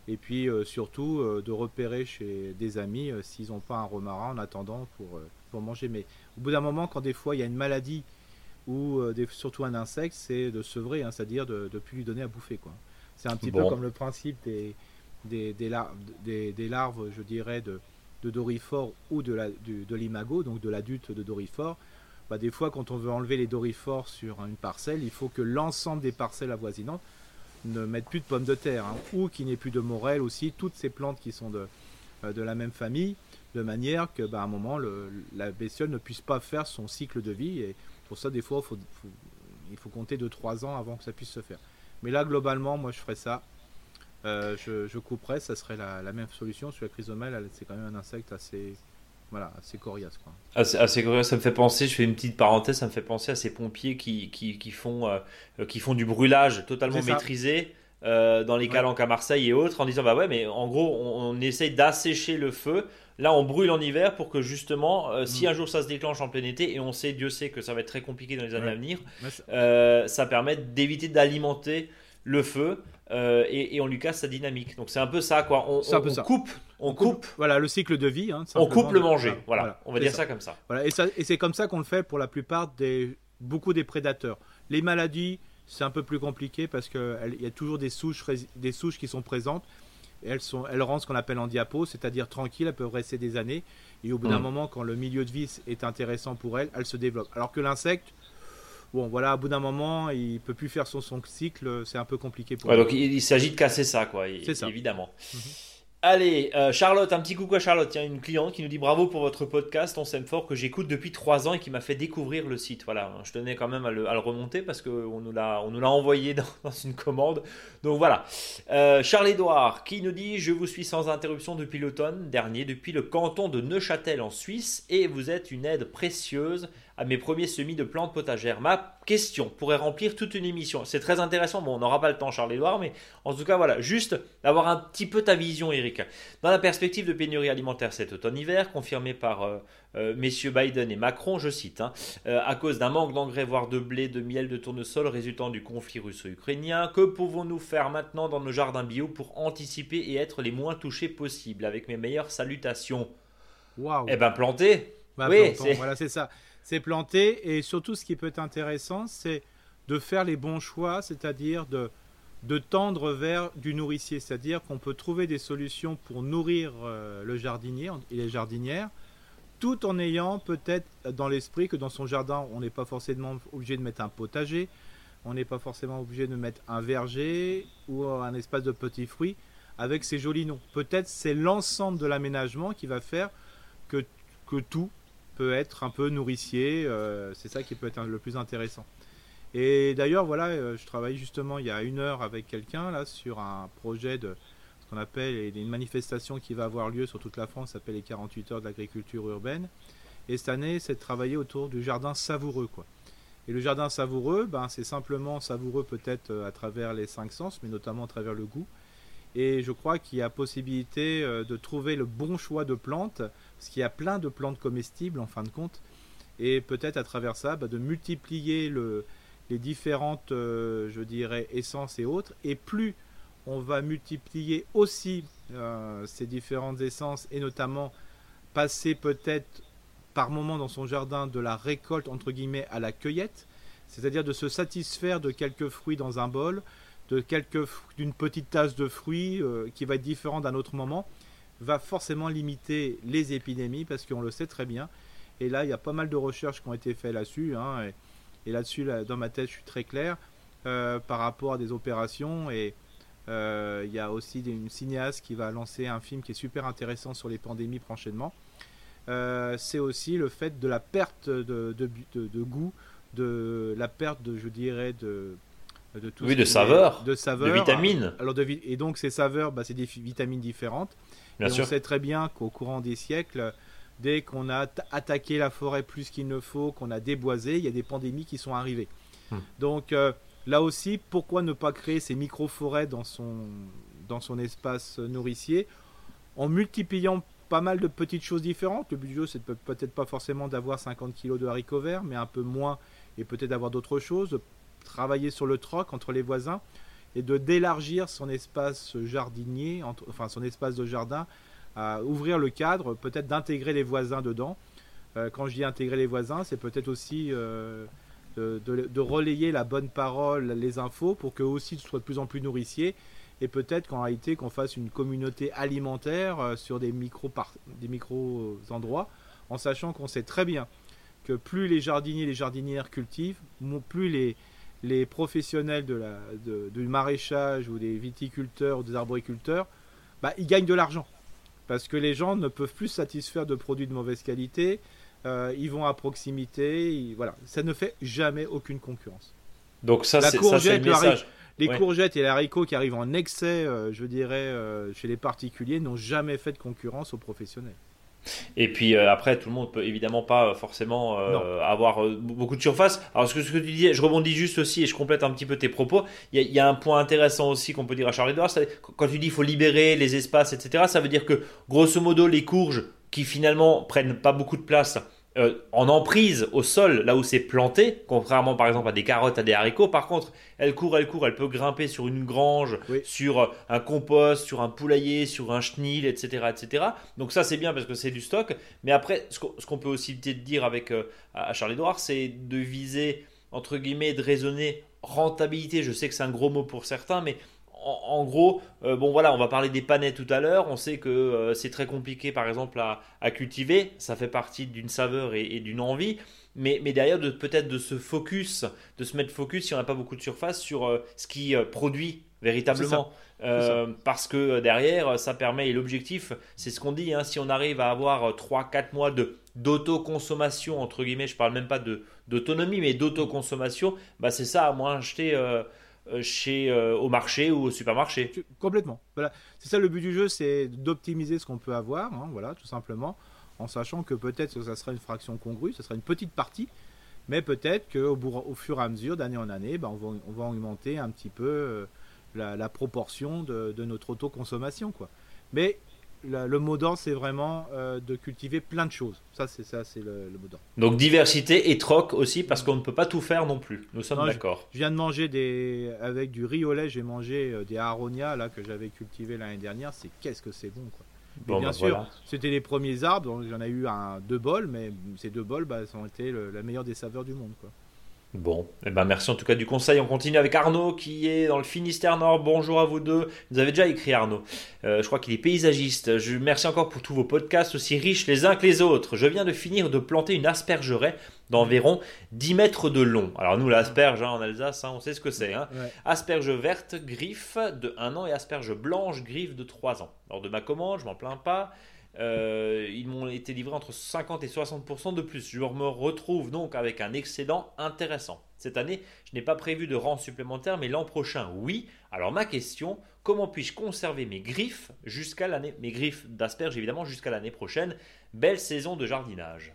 Et puis surtout de repérer chez des amis s'ils n'ont pas un romarin en attendant pour, pour manger. Mais au bout d'un moment, quand des fois il y a une maladie ou surtout un insecte, c'est de sevrer, hein, c'est-à-dire de ne plus lui donner à bouffer. Quoi. C'est un petit peu comme le principe des, des, des, larves, des, larves, je dirais, de, de dorifort ou de, la, de l'imago, donc de l'adulte de dorifort. Bah, des fois, quand on veut enlever les dorifores sur une parcelle, il faut que l'ensemble des parcelles avoisinantes ne mettent plus de pommes de terre, hein, ou qu'il n'y ait plus de morel aussi, toutes ces plantes qui sont de, euh, de la même famille, de manière que, bah, à un moment, le, la bestiole ne puisse pas faire son cycle de vie. Et pour ça, des fois, faut, il faut compter 2-3 ans avant que ça puisse se faire. Mais là, globalement, moi, je ferais ça. je, je, couperais, ça serait la, même solution. Sur la chrysomèle, c'est quand même un insecte assez, voilà, assez coriace. Quoi. Assez, coriace, ça me fait penser, je fais une petite parenthèse, ça me fait penser à ces pompiers qui, qui, qui font, qui font du brûlage totalement maîtrisé. Dans les calanques à Marseille et autres en disant bah ouais mais en gros on, on essaye d'assécher le feu Là, on brûle en hiver pour que justement, euh, si mm. un jour ça se déclenche en plein été, et on sait, Dieu sait que ça va être très compliqué dans les années à venir, euh, ça permet d'éviter d'alimenter le feu euh, et, on lui casse sa dynamique. Donc c'est un peu ça, quoi. On, coupe, on, coupe, Voilà le cycle de vie. Hein, on coupe le manger. Voilà, on va dire ça. comme ça. Voilà, et, et c'est comme ça qu'on le fait pour la plupart des beaucoup des prédateurs. Les maladies, c'est un peu plus compliqué parce qu'il y a toujours des souches, des souches qui sont présentes elles, sont, elles rendent ce qu'on appelle en diapo, c'est-à-dire tranquille, elles peuvent rester des années. Et au bout d'un moment, quand le milieu de vie est intéressant pour elles, elles se développent. Alors que l'insecte, bon, voilà, au bout d'un moment, il peut plus faire son, son cycle, c'est un peu compliqué pour ouais, Donc il, s'agit de casser ça, quoi. C'est ça. Évidemment. Mhm. Allez, euh, Charlotte, un petit coucou à Charlotte. A une cliente qui nous dit bravo pour votre podcast. On s'aime fort que j'écoute depuis trois ans et qui m'a fait découvrir le site. Voilà, je tenais quand même à le, remonter parce qu'on nous l'a, on nous l'a envoyé dans, une commande. Donc voilà. Euh, Charles-Édouard qui nous dit Je vous suis sans interruption depuis l'automne dernier, depuis le canton de Neuchâtel en Suisse et vous êtes une aide précieuse à mes premiers semis de plantes potagères. Ma question pourrait remplir toute une émission. C'est très intéressant. Bon, on n'aura pas le temps, Charles-Édouard, mais en tout cas, voilà, juste d'avoir un petit peu ta vision, Eric. Dans la perspective de pénurie alimentaire cet automne-hiver, confirmée par euh, euh, messieurs Biden et Macron, je cite, hein, euh, à cause d'un manque d'engrais, voire de blé, de miel, de tournesol résultant du conflit russo-ukrainien, que pouvons-nous faire maintenant dans nos jardins bio pour anticiper et être les moins touchés possibles? Avec mes meilleures salutations. Waouh Eh ben, planter bah, oui, voilà, c'est ça c'est planter. Et surtout, ce qui peut être intéressant, c'est de faire les bons choix, c'est-à-dire de, tendre vers du nourricier. C'est-à-dire qu'on peut trouver des solutions pour nourrir euh, le jardinier et les jardinières, tout en ayant peut-être dans l'esprit que dans son jardin, on n'est pas forcément obligé de mettre un potager, on n'est pas forcément obligé de mettre un verger ou un espace de petits fruits avec ces jolis noms. Peut-être c'est l'ensemble de l'aménagement qui va faire que tout peut être un peu nourricier. Euh, c'est ça qui peut être le plus intéressant. Et d'ailleurs, voilà, euh, je travaille justement il y a une heure avec quelqu'un là sur un projet de ce qu'on appelle une manifestation qui va avoir lieu sur toute la France, s'appelle les 48 heures de l'agriculture urbaine. Et cette année, c'est de travailler autour du jardin savoureux, quoi. Et le jardin savoureux, ben, c'est simplement savoureux peut-être euh, à travers les cinq sens, mais notamment à travers le goût. Et je crois qu'il y a possibilité de trouver le bon choix de plantes parce qu'il y a plein de plantes comestibles en fin de compte, et peut-être à travers ça bah, de multiplier le, les différentes, euh, je dirais, essences et autres, et plus on va multiplier aussi euh, ces différentes essences, et notamment passer peut-être par moment dans son jardin de la récolte entre guillemets à la cueillette, c'est-à-dire de se satisfaire de quelques fruits dans un bol, d'une petite tasse de fruits euh, qui va être différent d'un autre moment va forcément limiter les épidémies parce qu'on le sait très bien. Et là, il y a pas mal de recherches qui ont été faites là-dessus. Hein, et, là-dessus, dans ma tête, je suis très clair euh, par rapport à des opérations. Et euh, il y a aussi une cinéaste qui va lancer un film qui est super intéressant sur les pandémies prochainement. Euh, c'est aussi le fait de la perte de, de, goût, de la perte, de, je dirais, de, de tout oui, de saveur, de saveur, de vitamines. Alors de, et donc ces saveurs, bah, c'est des vitamines différentes on sait très bien qu'au courant des siècles, dès qu'on a attaqué la forêt plus qu'il ne faut, qu'on a déboisé, il y a des pandémies qui sont arrivées. Hmm. Donc euh, là aussi, pourquoi ne pas créer ces micro-forêts dans son, dans son espace nourricier en multipliant pas mal de petites choses différentes? Le but du jeu, c'est peut-être pas forcément d'avoir 50 kg de haricots verts, mais un peu moins et peut-être d'avoir d'autres choses. Travailler sur le troc entre les voisins et de d'élargir son espace jardinier, enfin son espace de jardin, à ouvrir le cadre, peut-être d'intégrer les voisins dedans. Euh, quand je dis intégrer les voisins, c'est peut-être aussi euh, de, relayer la bonne parole, les infos, pour qu'eux aussi soient de plus en plus nourriciers. Et peut-être qu'en réalité, qu'on fasse une communauté alimentaire euh, sur des micro, des micro endroits, en sachant qu'on sait très bien que plus les jardiniers et les jardinières cultivent, plus les, les professionnels de la, du maraîchage ou des viticulteurs ou des arboriculteurs, bah, ils gagnent de l'argent. Parce que les gens ne peuvent plus satisfaire de produits de mauvaise qualité, euh, ils vont à proximité, voilà. ça ne fait jamais aucune concurrence. Donc ça, c'est le message. Les Ouais. courgettes et les haricots qui arrivent en excès, euh, je dirais, euh, chez les particuliers, n'ont jamais fait de concurrence aux professionnels. Et puis euh, après, tout le monde peut évidemment pas euh, forcément euh, avoir beaucoup de surface. Alors ce que, ce que tu disais, je rebondis juste aussi et je complète un petit peu tes propos. Il y a, il y a un point intéressant aussi qu'on peut dire à Charles Edouard, c'est quand tu dis il faut libérer les espaces, etc. Ça veut dire que grosso modo les courges qui finalement prennent pas beaucoup de place euh, en emprise au sol, là où c'est planté, contrairement par exemple à des carottes, à des haricots. Par contre, elle court, elle court, elle peut grimper sur une grange, Oui. sur euh, un compost, sur un poulailler, sur un chenil, etc., etc. Donc ça c'est bien parce que c'est du stock. Mais après, ce qu'on peut aussi dire avec euh, à Charles Edouard, c'est de viser entre guillemets, de raisonner rentabilité. Je sais que c'est un gros mot pour certains, mais en, en gros, euh, bon voilà, on va parler des panais tout à l'heure. On sait que euh, c'est très compliqué, par exemple, à, à cultiver. Ça fait partie d'une saveur et, et d'une envie. Mais, mais derrière, de, peut-être de se focus, de se mettre focus, si on n'a pas beaucoup de surface, sur euh, ce qui produit véritablement. Euh, parce que derrière, ça permet, et l'objectif, c'est ce qu'on dit, hein, si on arrive à avoir 3-4 mois de d'autoconsommation, entre guillemets, je parle même pas de d'autonomie, mais d'autoconsommation, bah c'est ça à moins acheter euh, chez, euh, au marché ou au supermarché. Complètement. Voilà. C'est ça le but du jeu, c'est d'optimiser ce qu'on peut avoir, hein, voilà, tout simplement, en sachant que peut-être que ça sera une fraction congrue, ce sera une petite partie, mais peut-être qu'au au fur et à mesure, d'année en année, ben, on, va, on va augmenter un petit peu euh, la, la proportion de, de notre autoconsommation. Quoi. Mais la- le mot d'ordre, c'est vraiment euh, de cultiver plein de choses. Ça, c'est ça, c'est le, le mot d'ordre. Donc diversité et troc aussi, parce qu'on ne peut pas tout faire non plus. Nous sommes je- d'accord. Je viens de manger des avec du riz au lait, j'ai mangé euh, des aronia là que j'avais cultivé l'année dernière. C'est qu'est-ce que c'est bon quoi. Bon, bien bah, sûr, voilà. c'était les premiers arbres, donc j'en ai eu un deux bols, mais ces deux bols, bah, ont été le- la meilleure des saveurs du monde quoi. Bon, eh ben merci en tout cas du conseil. On continue avec Arnaud qui est dans le Finistère Nord. Bonjour à vous deux. Vous avez déjà écrit Arnaud. Euh, je crois qu'il est paysagiste. Je merci encore pour tous vos podcasts aussi riches les uns que les autres. Je viens de finir de planter une aspergeraie d'environ 10 mètres de long. Alors nous l'asperge hein, en Alsace, hein, on sait ce que c'est. Hein. Ouais. Asperge verte, griffe de 1 an et asperge blanche, griffe de 3 ans. Lors de ma commande, je m'en plains pas. Euh, ils m'ont été livrés entre 50 et 60% de plus. Je me retrouve donc avec un excédent intéressant. Cette année, je n'ai pas prévu de rang supplémentaire, mais l'an prochain, oui. Alors ma question, comment puis-je conserver mes griffes jusqu'à l'année, mes griffes d'asperges évidemment jusqu'à l'année prochaine? Belle saison de jardinage.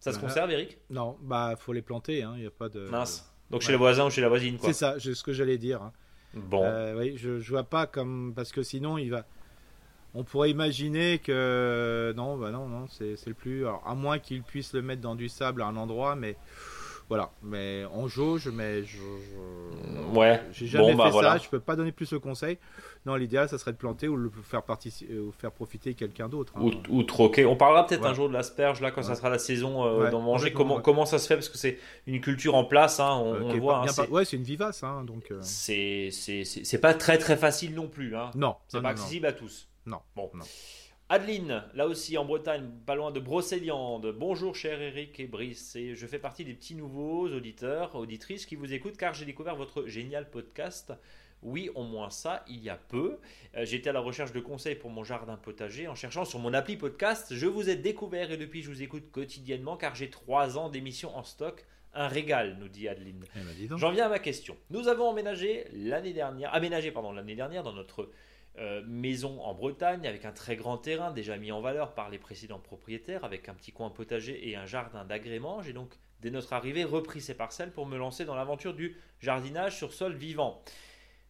Ça se Voilà. conserve, Eric? Non, bah faut les planter, il n'y a pas de. Mince. Donc chez ouais. le voisin ou chez la voisine, quoi. C'est ça, c'est ce que j'allais dire. hein. Bon. Euh, oui, je, je vois pas comme parce que sinon il va. On pourrait imaginer que non, bah non, non, c'est le plus. Alors, à moins qu'il puisse le mettre dans du sable à un endroit, mais voilà. Mais en jauge, mais je. je- Ouais. J'ai jamais Bon, bah, fait voilà. ça. Je peux pas donner plus de conseils. Non, l'idéal, ça serait de planter ou le faire participer, ou faire profiter quelqu'un d'autre. hein. Ou, ou troquer. On parlera peut-être Ouais. un jour de l'asperge là quand ça sera la saison euh, Ouais, d'en manger. Comment, ça se fait? Parce que c'est une culture en place. hein, on, Euh, on voit. hein, Ouais, c'est une vivace, hein, donc. euh, c'est c'est pas très très facile non plus. Hein. Non, C'est pas non, non. accessible à tous. Non, Bon. non. Adeline, là aussi en Bretagne, pas loin de Brocéliande. Bonjour cher Eric et Brice. Et je fais partie des petits nouveaux auditeurs, auditrices qui vous écoutent car j'ai découvert votre génial podcast. Oui, au moins ça, il y a peu. Euh, J'étais à la recherche de conseils pour mon jardin potager. En cherchant sur mon appli podcast, je vous ai découvert et depuis je vous écoute quotidiennement car j'ai trois ans d'émissions en stock. Un régal, nous dit Adeline. Eh ben. J'en viens à ma question. Nous avons emménagé l'année dernière, aménagé pardon l'année dernière dans notre euh, maison en Bretagne avec un très grand terrain déjà mis en valeur par les précédents propriétaires avec un petit coin potager et un jardin d'agrément. J'ai donc dès notre arrivée repris ces parcelles pour me lancer dans l'aventure du jardinage sur sol vivant.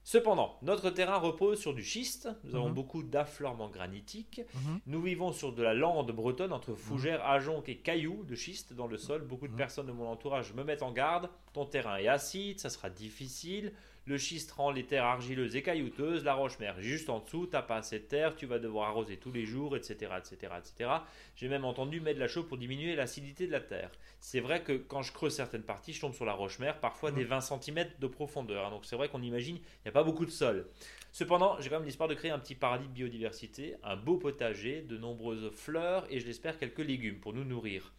Cependant, notre terrain repose sur du schiste. Nous avons Mhm. beaucoup d'affleurements granitiques. Mhm. Nous vivons sur de la lande bretonne entre fougères, ajoncs et cailloux de schiste dans le sol. Beaucoup de Mhm. personnes de mon entourage me mettent en garde. Ton terrain est acide, ça sera difficile. Le schiste rend les terres argileuses et caillouteuses. La roche-mère est juste en dessous. T'as pas assez de terre. Tu vas devoir arroser tous les jours, etc., etc., etc. J'ai même entendu mettre de la chaux pour diminuer l'acidité de la terre. C'est vrai que quand je creuse certaines parties, je tombe sur la roche-mère, parfois Mhm. des 20 cm de profondeur. Donc c'est vrai qu'on imagine, il n'y a pas beaucoup de sol. Cependant, j'ai quand même l'espoir de créer un petit paradis de biodiversité, un beau potager, de nombreuses fleurs et je l'espère quelques légumes pour nous nourrir.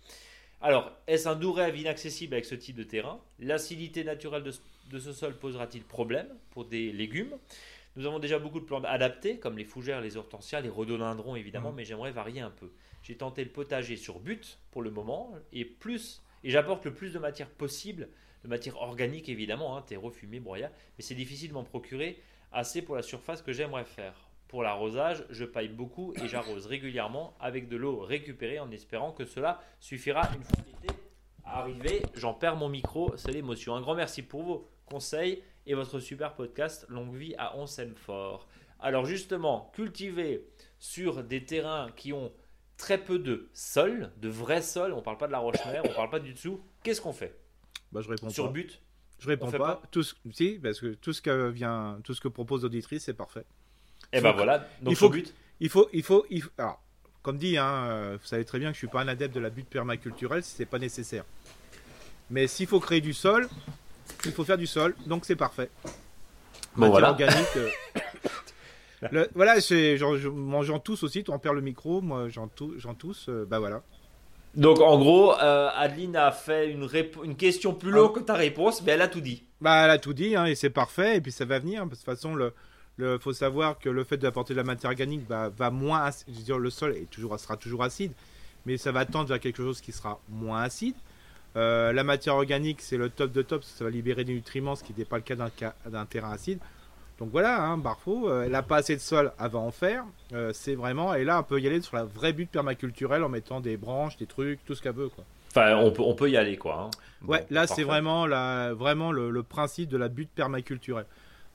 Alors, est-ce un doux rêve inaccessible avec ce type de terrain? L'acidité naturelle de ce, de ce sol posera-t-il problème pour des légumes? Nous avons déjà beaucoup de plantes adaptées, comme les fougères, les hortensias, les rhododendrons évidemment, Mhm. mais j'aimerais varier un peu. J'ai tenté le potager sur but pour le moment, et plus, et j'apporte le plus de matière possible de matière organique évidemment, hein, terreau, fumier, broyat, mais c'est difficile de m'en procurer assez pour la surface que j'aimerais faire. Pour l'arrosage, je paille beaucoup et j'arrose régulièrement avec de l'eau récupérée en espérant que cela suffira une fois l'été arrivé. J'en perds mon micro, c'est l'émotion. Un grand merci pour vos conseils et votre super podcast Longue vie à On fort. Alors justement, cultiver sur des terrains qui ont très peu de sol, de vrai sol, on parle pas de la roche-mère, on parle pas du dessous, qu'est-ce qu'on fait? Bah, je réponds Sur but? Je réponds pas. Tout ce, si, parce que tout ce que vient, tout ce que propose l'auditrice, c'est parfait. Et eh ben voilà. Donc il faut, but. Il faut, il faut, il faut alors, comme dit, hein, euh, vous savez très bien que je suis pas un adepte de la butte permaculturelle si c'est pas nécessaire. Mais s'il faut créer du sol, il faut faire du sol, donc c'est parfait. Bon, voilà. organique. Euh, voilà, j'en tousse aussi. Toi, on perd le micro. Moi, j'en tousse. Euh, bah voilà. Donc, en gros, euh, Adeline a fait une, une question plus longue ah. que ta réponse, mais elle a tout dit. Bah, elle a tout dit, hein, et c'est parfait. Et puis, ça va venir. De toute façon, le, le faut savoir que le fait d'apporter de la matière organique bah, va moins. Je veux dire, le sol est toujours, sera toujours acide, mais ça va tendre vers quelque chose qui sera moins acide. Euh, la matière organique, c'est le top de top, ça va libérer des nutriments, ce qui n'est pas le cas d'un terrain acide. Donc voilà, hein, Barfo, euh, elle n'a pas assez de sol, elle va en faire. Euh, c'est vraiment, et là, on peut y aller sur la vraie butte permaculturelle en mettant des branches, des trucs, tout ce qu'elle veut. Quoi. Enfin, on peut, on peut y aller, quoi. Hein. ouais, là, c'est vraiment, la, vraiment le, principe de la butte permaculturelle.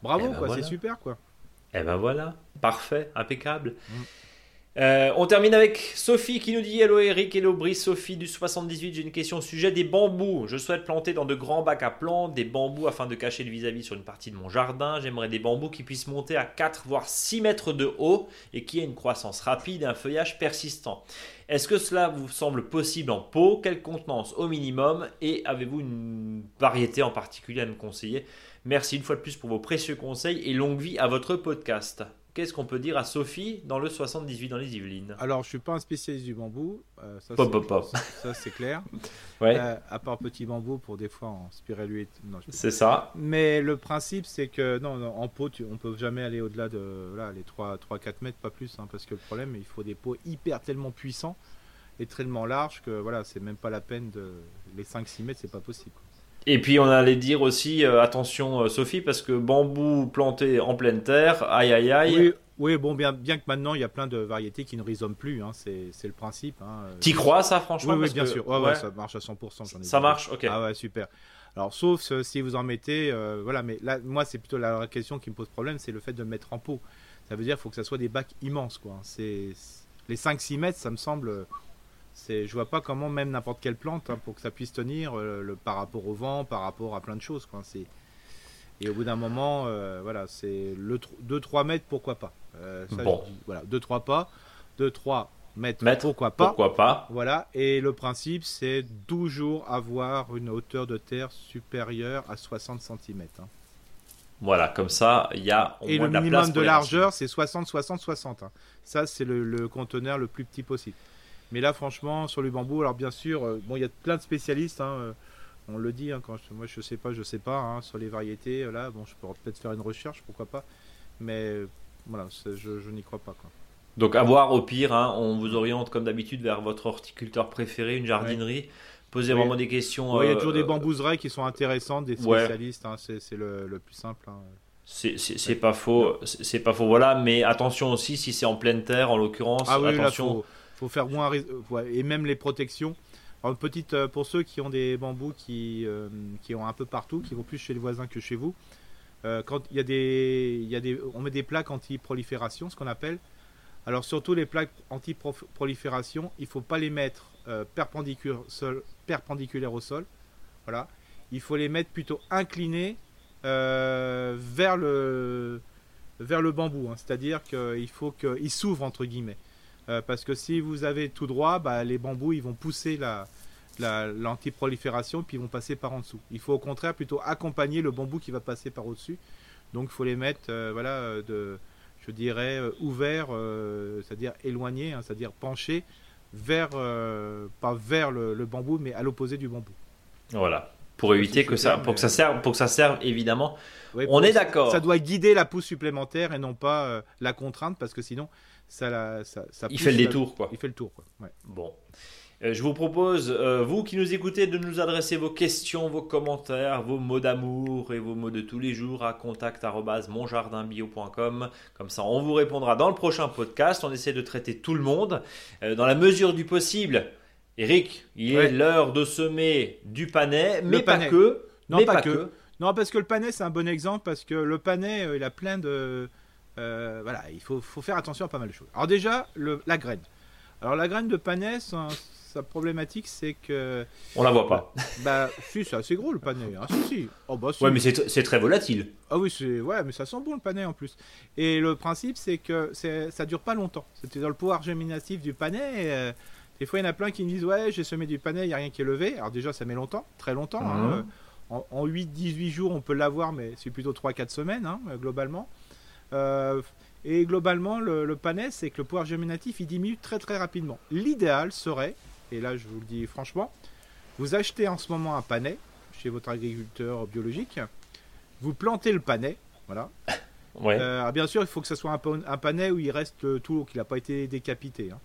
Bravo, eh ben quoi, c'est super, quoi. Eh ben voilà, parfait, impeccable. Mm. Euh, on termine avec Sophie qui nous dit Hello Eric, hello Brice, Sophie du 78. J'ai une question au sujet des bambous. Je souhaite planter dans de grands bacs à plantes des bambous afin de cacher le vis-à-vis sur une partie de mon jardin. J'aimerais des bambous qui puissent monter à 4 voire 6 mètres de haut et qui aient une croissance rapide et un feuillage persistant. Est-ce que cela vous semble possible en pot? Quelle contenance au minimum? Et avez-vous une variété en particulier à me conseiller? Merci une fois de plus pour vos précieux conseils et longue vie à votre podcast. Qu'est-ce qu'on peut dire à Sophie dans le 78 dans les Yvelines? Alors, je suis pas un spécialiste du bambou. Euh, ça, c'est clair. ouais. Euh, à part petit bambou pour des fois en spiruline. C'est ça. Mais le principe, c'est que non, en pot, tu, on peut jamais aller au-delà de là, les 3-4 mètres, pas plus. Hein, parce que le problème, il faut des pots hyper tellement puissants et tellement larges que voilà, c'est même pas la peine de. Les 5-6 mètres, c'est pas possible. Et puis on allait dire aussi, euh, attention euh, Sophie, parce que bambou planté en pleine terre, aïe aïe aïe. Oui, bon, bien, bien que maintenant il y a plein de variétés qui ne rhizomment plus, hein, c'est le principe. Hein. T'y crois ça franchement? Oui, bien sûr, ouais, ça marche à 100%. ça marche, ok. Ah ouais, super. Alors sauf euh, si vous en mettez, voilà, mais là, moi c'est plutôt la question qui me pose problème, c'est le fait de le mettre en pot. Ça veut dire qu'il faut que ça soit des bacs immenses, quoi. C'est les 5-6 mètres, ça me semble c'est, je vois pas comment même n'importe quelle plante hein, pour que ça puisse tenir euh, le, par rapport au vent, par rapport à plein de choses. Quoi. C'est, et au bout d'un moment, euh, voilà, c'est le 2-3 mètres, pourquoi pas. Euh, bon. voilà, 2-3 pas, 2-3 mètres, pourquoi pas. Pourquoi pas. Voilà, et le principe, c'est toujours avoir une hauteur de terre supérieure à 60 cm. Hein. Voilà, comme ça, il y a Et le minimum de largeur, c'est 60, 60, 60. Ça, c'est le conteneur le plus petit possible. Mais là, franchement, sur le bambou, alors bien sûr, euh, bon, il y a plein de spécialistes. Hein, euh, on le dit, hein, quand moi je sais pas, je sais pas. Hein, sur les variétés, là, bon, je pourrais peut-être faire une recherche, pourquoi pas. Mais voilà, je, n'y crois pas. Quoi. Donc à voir au pire, on vous oriente comme d'habitude vers votre horticulteur préféré, une jardinerie. Posez vraiment des questions. il y a toujours des euh, bambouseraies qui sont intéressantes, des spécialistes, c'est le, le, plus simple. C'est pas faux, c'est pas faux, voilà. Mais attention aussi, si c'est en pleine terre, en l'occurrence, ah attention faut faire moins et même les protections. Alors, petite euh, pour ceux qui ont des bambous qui, euh, qui ont un peu partout, qui vont plus chez les voisins que chez vous. Euh, quand il y a des, il y a des, on met des plaques anti-prolifération, ce qu'on appelle. Alors surtout les plaques anti-prolifération, il faut pas les mettre perpendiculaires au sol. Voilà. Il faut les mettre plutôt inclinés vers le vers le bambou. Hein. C'est-à-dire qu'il faut qu'il s'ouvre entre guillemets. Euh, parce que si vous avez tout droit, bah, les bambous ils vont pousser la, l'antiprolifération puis ils vont passer par en dessous. Il faut au contraire plutôt accompagner le bambou qui va passer par au-dessus. Donc il faut les mettre, euh, voilà, euh, de, je dirais, ouverts, c'est-à-dire éloignés, hein, c'est-à-dire penchés vers, pas vers le, bambou, mais à l'opposé du bambou. Voilà. Pour éviter que ça, pour que ça serve, pour que ça serve évidemment. on est d'accord. Ça doit guider la pousse supplémentaire et non pas la contrainte, parce que sinon, ça, il fait le détour, quoi. Il fait le tour, quoi. Bon. Euh, je vous propose, euh, vous qui nous écoutez, de nous adresser vos questions, vos commentaires, vos mots d'amour et vos mots de tous les jours à contact.monjardinbio.com. Comme ça, on vous répondra dans le prochain podcast. On essaie de traiter tout le monde euh, dans la mesure du possible. Eric, il est l'heure de semer du panais, mais pas que. Non, pas, que. Non, parce que le panais, c'est un bon exemple, parce que le panais, il a plein de... voilà, il faut, faire attention à pas mal de choses. Alors déjà, la graine. Alors la graine de panais, sa problématique, c'est que. On la voit pas. Bah, si, c'est assez gros le panais. Hein. Si, si. Oh, bah, Ouais, mais c'est très volatile. Ah oui, c'est ouais, mais ça sent bon le panais en plus. Et le principe, c'est que ça dure pas longtemps. C'était dans le pouvoir géminatif du panais. Euh, des fois, il y en a plein qui me disent Ouais, j'ai semé du panais, il n'y a rien qui est levé. Alors, déjà, ça met longtemps, très longtemps. Hein. Mhm. En, 8-18 jours, on peut l'avoir, mais c'est plutôt 3-4 semaines, hein, globalement. Euh, et globalement, le, le panais, c'est que le pouvoir germinatif, il diminue très très rapidement. L'idéal serait et là je vous le dis franchement, vous achetez en ce moment un panais chez votre agriculteur biologique, vous plantez le panais, voilà. Ouais. Euh, bien sûr, il faut que ce soit un, un panais où il reste tout, qu'il n'a pas été décapité. Hein.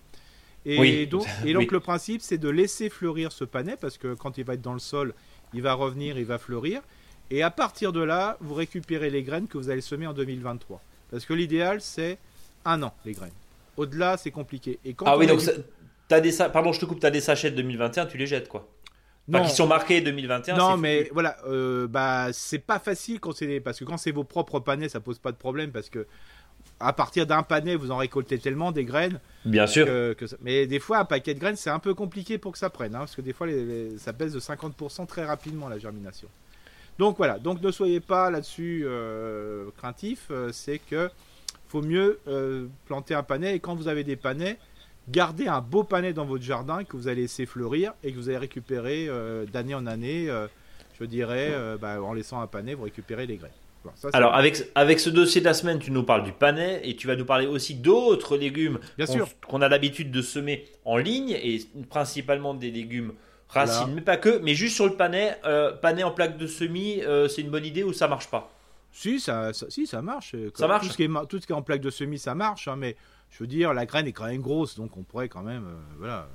Et, donc, et donc le principe, c'est de laisser fleurir ce panais, parce que quand il va être dans le sol, il va revenir, il va fleurir. Et à partir de là, vous récupérez les graines que vous allez semer en 2023. Parce que l'idéal, c'est un an, les graines. Au-delà, c'est compliqué. Et quand ah oui, donc des pardon, je te coupe, tu as des sachets de 2021, tu les jettes quoi. Enfin, qui sont marqués 2021. Non, mais voilà, euh, bah c'est pas facile quand c'est parce que quand c'est vos propres panais, ça pose pas de problème parce que à partir d'un panais, vous en récoltez tellement des graines. Bien sûr. Mais des fois, un paquet de graines, c'est un peu compliqué pour que ça prenne, hein, parce que des fois, ça baisse de 50% très rapidement la germination. Donc voilà, donc ne soyez pas là-dessus euh, craintif. Euh, c'est que faut mieux planter un panais et quand vous avez des panais, gardez un beau panais dans votre jardin que vous allez laisser fleurir et que vous allez récupérer euh, d'année en année, euh, je dirais, euh, bah, en laissant un panais, vous récupérez les graines. Alors avec, avec ce dossier de la semaine, tu nous parles du panais et tu vas nous parler aussi d'autres légumes qu'on a l'habitude de semer en ligne et principalement des légumes racines, mais pas que, mais juste sur le panais, panais en plaque de semis, c'est une bonne idée ou ça marche pas? Si ça, si, ça marche. Ça marche. Tout ce, qui est, tout ce qui est en plaque de semis, ça marche, hein, mais je veux dire, la graine est quand même grosse, donc on pourrait quand même, euh, voilà.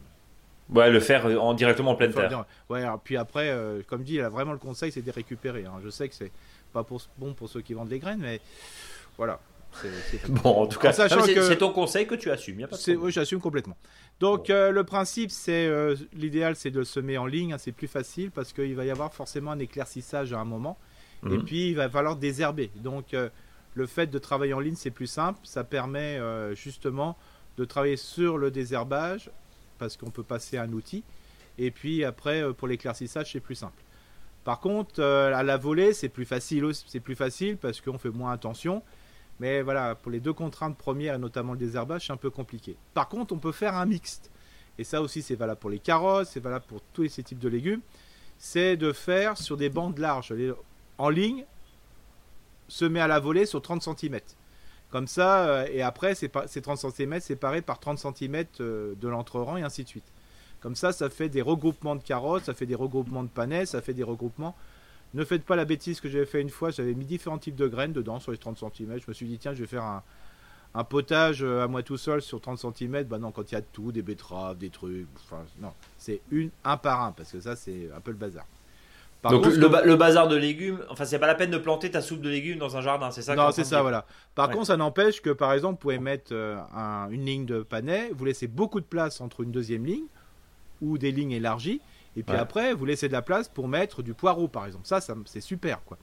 Ouais, le faire en, directement en pleine terre. Ouais, puis après, euh, comme dit, vraiment le conseil, c'est de les récupérer. Hein. Je sais que c'est pas pour, bon pour ceux qui vendent les graines, mais voilà. Bon, en tout cas, c'est ton conseil que tu assumes. Oui, j'assume complètement. Donc, euh, le principe, c'est l'idéal, c'est de le semer en ligne. Hein, c'est plus facile parce qu'il va y avoir forcément un éclaircissage à un moment. Et mhm. puis, il va falloir désherber. Donc, le fait de travailler en ligne, c'est plus simple. Ça permet euh, justement de travailler sur le désherbage parce qu'on peut passer un outil. Et puis après, euh, pour l'éclaircissage, c'est plus simple. Par contre, euh, à la volée, c'est plus facile. C'est plus facile parce qu'on fait moins attention. Mais voilà, pour les deux contraintes premières et notamment le désherbage, c'est un peu compliqué. Par contre, on peut faire un mixte. Et ça aussi, c'est valable pour les carottes, c'est valable pour tous ces types de légumes. C'est de faire sur des bandes larges, en ligne, se met à la volée sur 30 cm. Comme ça, euh, et après, ces 30 cm séparés par 30 cm euh, de l'entre-rang et ainsi de suite. Comme ça, ça fait des regroupements de carottes, ça fait des regroupements de panais, ça fait des regroupements. Ne faites pas la bêtise que j'avais fait une fois, j'avais mis différents types de graines dedans sur les 30 cm. Je me suis dit, tiens, je vais faire un, potage euh, à moi tout seul sur 30 cm. Bah non, quand il y a tout, des betteraves, des trucs. Enfin, non, c'est une, un par un, parce que ça, c'est un peu le bazar. Donc le, bazar de légumes, enfin c'est pas la peine de planter ta soupe de légumes dans un jardin, c'est ça Non, c'est ça, voilà. Par contre, ça n'empêche que par exemple, vous pouvez mettre euh, une ligne de panais, vous laissez beaucoup de place entre une deuxième ligne ou des lignes élargies, et puis après, vous laissez de la place pour mettre du poireau, par exemple. Ça, ça c'est super, quoi.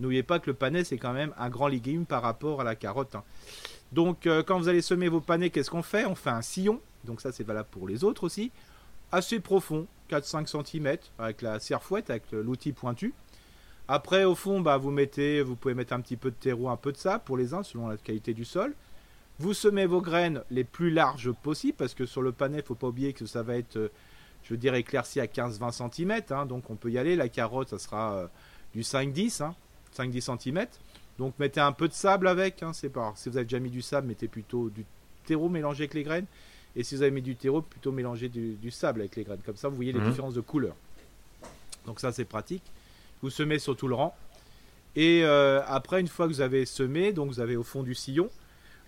N'oubliez pas que le panais, c'est quand même un grand légume par rapport à la carotte. Hein. Donc, euh, quand vous allez semer vos panais, qu'est-ce qu'on fait? On fait un sillon. Donc ça, c'est valable pour les autres aussi. Assez profond, 4-5 cm avec la serre-fouette, avec l'outil pointu. Après, au fond, bah, vous mettez, vous pouvez mettre un petit peu de terreau, un peu de sable pour les uns, selon la qualité du sol. Vous semez vos graines les plus larges possibles, parce que sur le panais, il faut pas oublier que ça va être, euh, je veux dire, éclairci à 15-20 cm. Hein, donc on peut y aller. La carotte, ça sera euh, du 5-10, 5-10 cm. Donc mettez un peu de sable avec. Hein, c'est pas, si vous avez déjà mis du sable, mettez plutôt du terreau mélangé avec les graines. Et si vous avez mis du terreau, plutôt mélanger du, sable avec les graines. Comme ça, vous voyez les mhm. différences de couleur. Donc ça, c'est pratique. Vous semez sur tout le rang. Et euh, après, une fois que vous avez semé, donc vous avez au fond du sillon,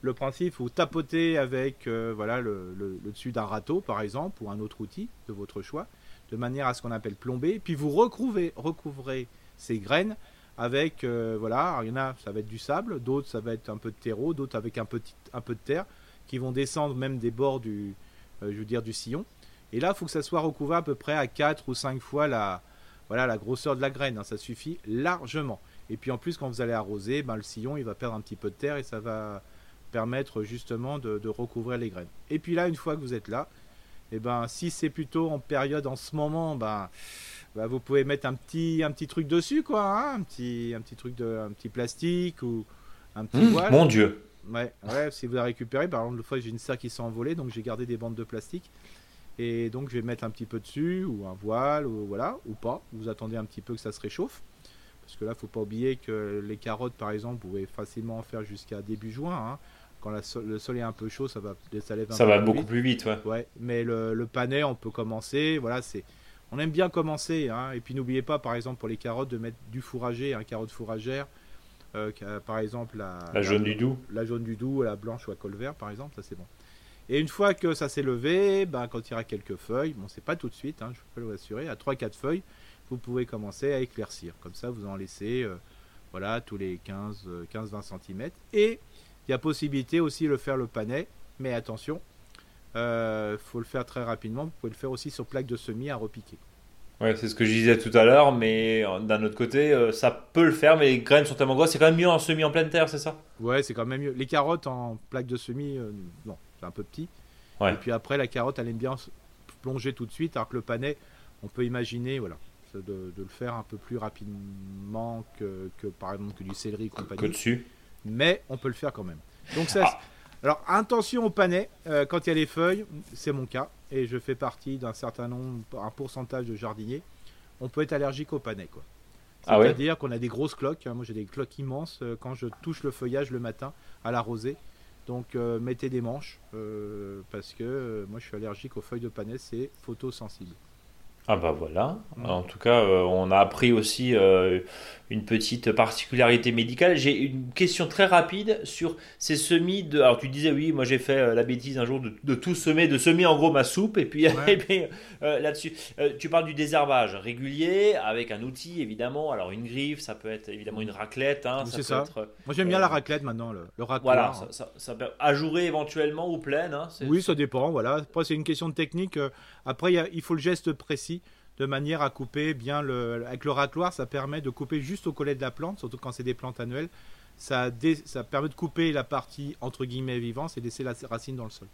le principe, vous tapotez avec voilà, le, dessus d'un râteau, par exemple, ou un autre outil de votre choix, de manière à ce qu'on appelle plomber. Puis vous recouvrez, recouvrez ces graines avec, voilà, il y en a, ça va être du sable, d'autres, ça va être un peu de terreau, d'autres avec un, petit, peu de terre, qui vont descendre même des bords du, je veux du sillon. Et là, il faut que ça soit recouvert à peu près à 4 ou 5 fois la, voilà, la grosseur de la graine. Hein. ça suffit largement. Et puis en plus, quand vous allez arroser, ben, le sillon, il va perdre un petit peu de terre et ça va permettre justement de, recouvrir les graines. Et puis là, une fois que vous êtes là, et eh ben, si c'est plutôt en période en ce moment, ben, ben, vous pouvez mettre un petit, un petit truc dessus, quoi, hein. un, petit, un petit truc de, un petit plastique ou un petit mmh, voile. Mon Dieu. Ouais, ouais, si vous la récupérez, par exemple, une fois j'ai une serre qui s'est envolée, donc j'ai gardé des bandes de plastique. Et donc je vais mettre un petit peu dessus, ou un voile, ou voilà, ou pas. Vous attendez un petit peu que ça se réchauffe. Parce que là, faut pas oublier que les carottes, par exemple, vous pouvez facilement en faire jusqu'à début juin. Hein. Quand le sol est un peu chaud, ça va ça, ça va beaucoup plus vite, ouais. ouais. Mais le, le panais, on peut commencer. Voilà, c'est on aime bien commencer. Hein. Et puis n'oubliez pas, par exemple, pour les carottes, de mettre du fourragé, un carotte fourragère. Euh, par exemple, la, la jaune du doux. La jaune du doux, la blanche ou à col vert, par exemple, ça c'est bon. Et une fois que ça s'est levé, ben, quand il y aura quelques feuilles, bon, c'est pas tout de suite, hein, je peux vous assurer, à 3-4 feuilles, vous pouvez commencer à éclaircir. Comme ça, vous en laissez euh, voilà, tous les 15-20 cm. Et il y a possibilité aussi de faire le panais, mais attention, il euh, faut le faire très rapidement. Vous pouvez le faire aussi sur plaque de semis à repiquer. Ouais, c'est ce que je disais tout à l'heure, mais euh, d'un autre côté, ça peut le faire, mais les graines sont tellement grosses. C'est quand même mieux en semis en pleine terre, c'est ça? Ouais, c'est quand même mieux. Les carottes en plaque de semis, non c'est un peu petit. Et puis après, la carotte, elle aime bien plonger tout de suite, alors que le panais, on peut imaginer, voilà, de, le faire un peu plus rapidement que, par exemple que du céleri compagnie. Que dessus. Mais on peut le faire quand même. Donc ça. Ah. Alors attention au panais, euh, quand il y a les feuilles, c'est mon cas, et je fais partie d'un certain nombre, un pourcentage de jardiniers, on peut être allergique au panais. Quoi. Ah C'est-à-dire qu'on a des grosses cloques, hein. moi j'ai des cloques immenses euh, quand je touche le feuillage le matin à la rosée. Donc euh, mettez des manches parce que moi je suis allergique aux feuilles de panais, c'est photosensible. Ah bah voilà. En tout cas, on a appris aussi une petite particularité médicale. J'ai une question très rapide sur ces semis de. Alors tu disais oui, moi j'ai fait euh, la bêtise un jour de, tout semer, de semer en gros ma soupe et puis, euh, là-dessus, euh, tu parles du désherbage régulier avec un outil évidemment. Alors une griffe, ça peut être évidemment une raclette. Hein, c'est ça. moi j'aime bien la raclette maintenant, le, le Voilà, ça, ça, peut ajourer éventuellement ou pleine. Hein, oui, ça dépend. Voilà. Après c'est une question de technique. Après il faut le geste précis de manière à couper bien le. Avec le racloir, ça permet de couper juste au collet de la plante, surtout quand c'est des plantes annuelles. Ça, ça permet de couper la partie entre guillemets vivante et laisser la racine dans le sol.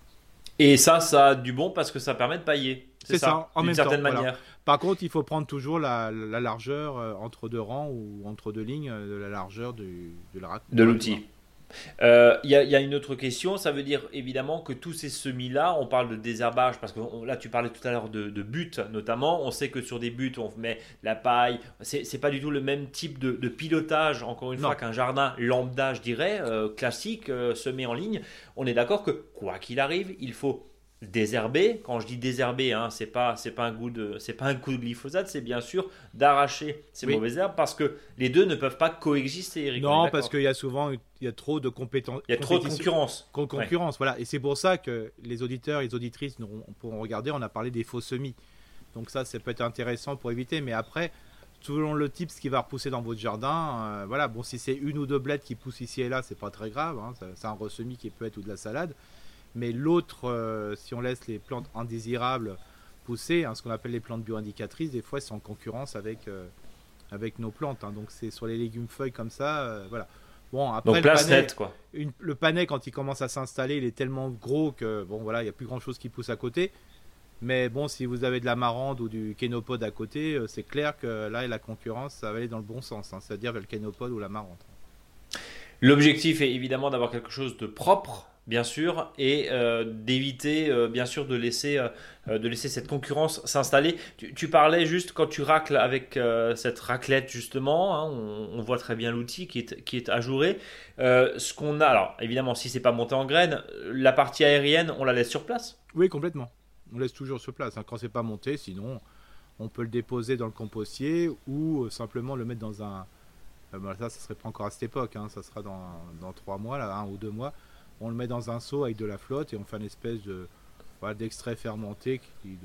Et ça, ça a du bon parce que ça permet de pailler. C'est ça, en même certaine manière. Par contre, il faut prendre toujours la, largeur euh, entre deux rangs ou entre deux lignes euh, de la largeur du, de De l'outil. Euh, il y, a une autre question, ça veut dire évidemment que tous ces semis-là, on parle de désherbage, parce que là tu parlais tout à l'heure de, de buts notamment, on sait que sur des buts on met la paille, c'est pas du tout le même type de, pilotage, encore une fois, qu'un jardin lambda, je dirais, euh, classique, euh, semé en ligne. On est d'accord que quoi qu'il arrive, il faut désherber. Quand je dis désherber, hein, c'est pas c'est pas un goût de c'est pas un coup de glyphosate, c'est bien sûr d'arracher ces mauvaises herbes parce que les deux ne peuvent pas coexister. non, parce qu'il y a souvent il y a trop de compétences. Il y a trop de concurrence. concurrence, voilà. Et c'est pour ça que les auditeurs et les auditrices pourront regarder. On a parlé des faux semis. Donc ça, ça peut être intéressant pour éviter. Mais après, selon le type, ce qui va repousser dans votre jardin, euh, voilà. Bon, si c'est une ou deux blettes qui poussent ici et là, c'est pas très grave. Hein. C'est un ressemis qui peut être ou de la salade. Mais l'autre, euh, si on laisse les plantes indésirables pousser, hein, ce qu'on appelle les plantes bioindicatrices, des fois, sont en concurrence avec, euh, avec nos plantes. Hein. donc, c'est sur les légumes feuilles comme ça. Euh, voilà. Bon, après, donc, place nette, quoi. le panais, quand il commence à s'installer, il est tellement gros que, bon, voilà, il n'y a plus grand chose qui pousse à côté. Mais bon, si vous avez de la marande ou du kénopode à côté, c'est clair que là, la concurrence, ça va aller dans le bon sens, hein, c'est-à-dire le kénopode ou la marande. L'objectif est évidemment d'avoir quelque chose de propre, bien sûr, et euh, d'éviter, euh, bien sûr, de laisser, euh, de laisser cette concurrence s'installer. Tu, parlais juste quand tu racles avec cette raclette, justement, hein, on, voit très bien l'outil qui est, qui est ajouré. ce qu'on a, alors évidemment, si c'est pas monté en graines, la partie aérienne, on la laisse sur place? Oui, complètement. On laisse toujours sur place. Hein, quand c'est pas monté, sinon, on peut le déposer dans le compostier ou simplement le mettre dans un. ça, ça serait pas encore à cette époque, hein, ça sera dans, dans trois mois, là, un ou deux mois on le met dans un seau avec de la flotte et on fait une espèce de voilà, d'extrait fermenté qui,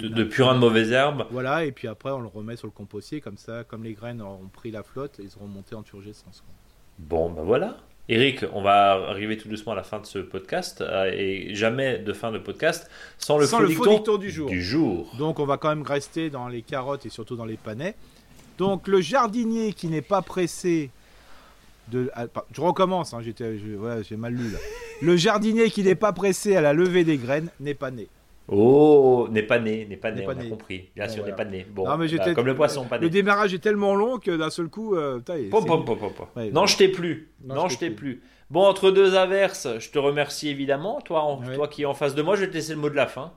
de, de, purin de mauvaises herbes. Voilà, et puis après on le remet sur le compostier, comme ça, comme les graines ont pris la flotte, ils seront montés en turgescence. Bon, ben voilà. Eric, on va arriver tout doucement à la fin de ce podcast euh, et jamais de fin de podcast sans le, sans le du jour. du jour. Donc on va quand même rester dans les carottes et surtout dans les panais. Donc le jardinier qui n'est pas pressé de... Je recommence, hein, j'ai mal lu là. Le jardinier qui n'est pas pressé à la levée des graines n'est pas né. Oh, n'est pas né, n'est pas né, on a compris. Bien sûr, n'est pas né. Bon, bah, comme le poisson, pas né. Le démarrage est tellement long que d'un seul coup, euh, non, je t'ai plus. Non, je t'ai plus. Bon, entre deux averses, je te remercie évidemment. Toi, toi qui es en face de moi, je vais te laisser le mot de la fin.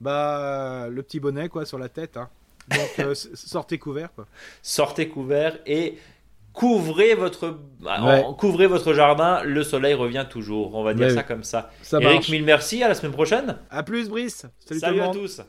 Bah, le petit bonnet quoi sur la tête. Hein. Donc, euh, sortez couvert quoi. Sortez couvert et couvrez votre, couvrez votre jardin, le soleil revient toujours. On va dire ça comme ça. Eric, mille merci, à la semaine prochaine. À plus, Brice. Salut, Salut à tous.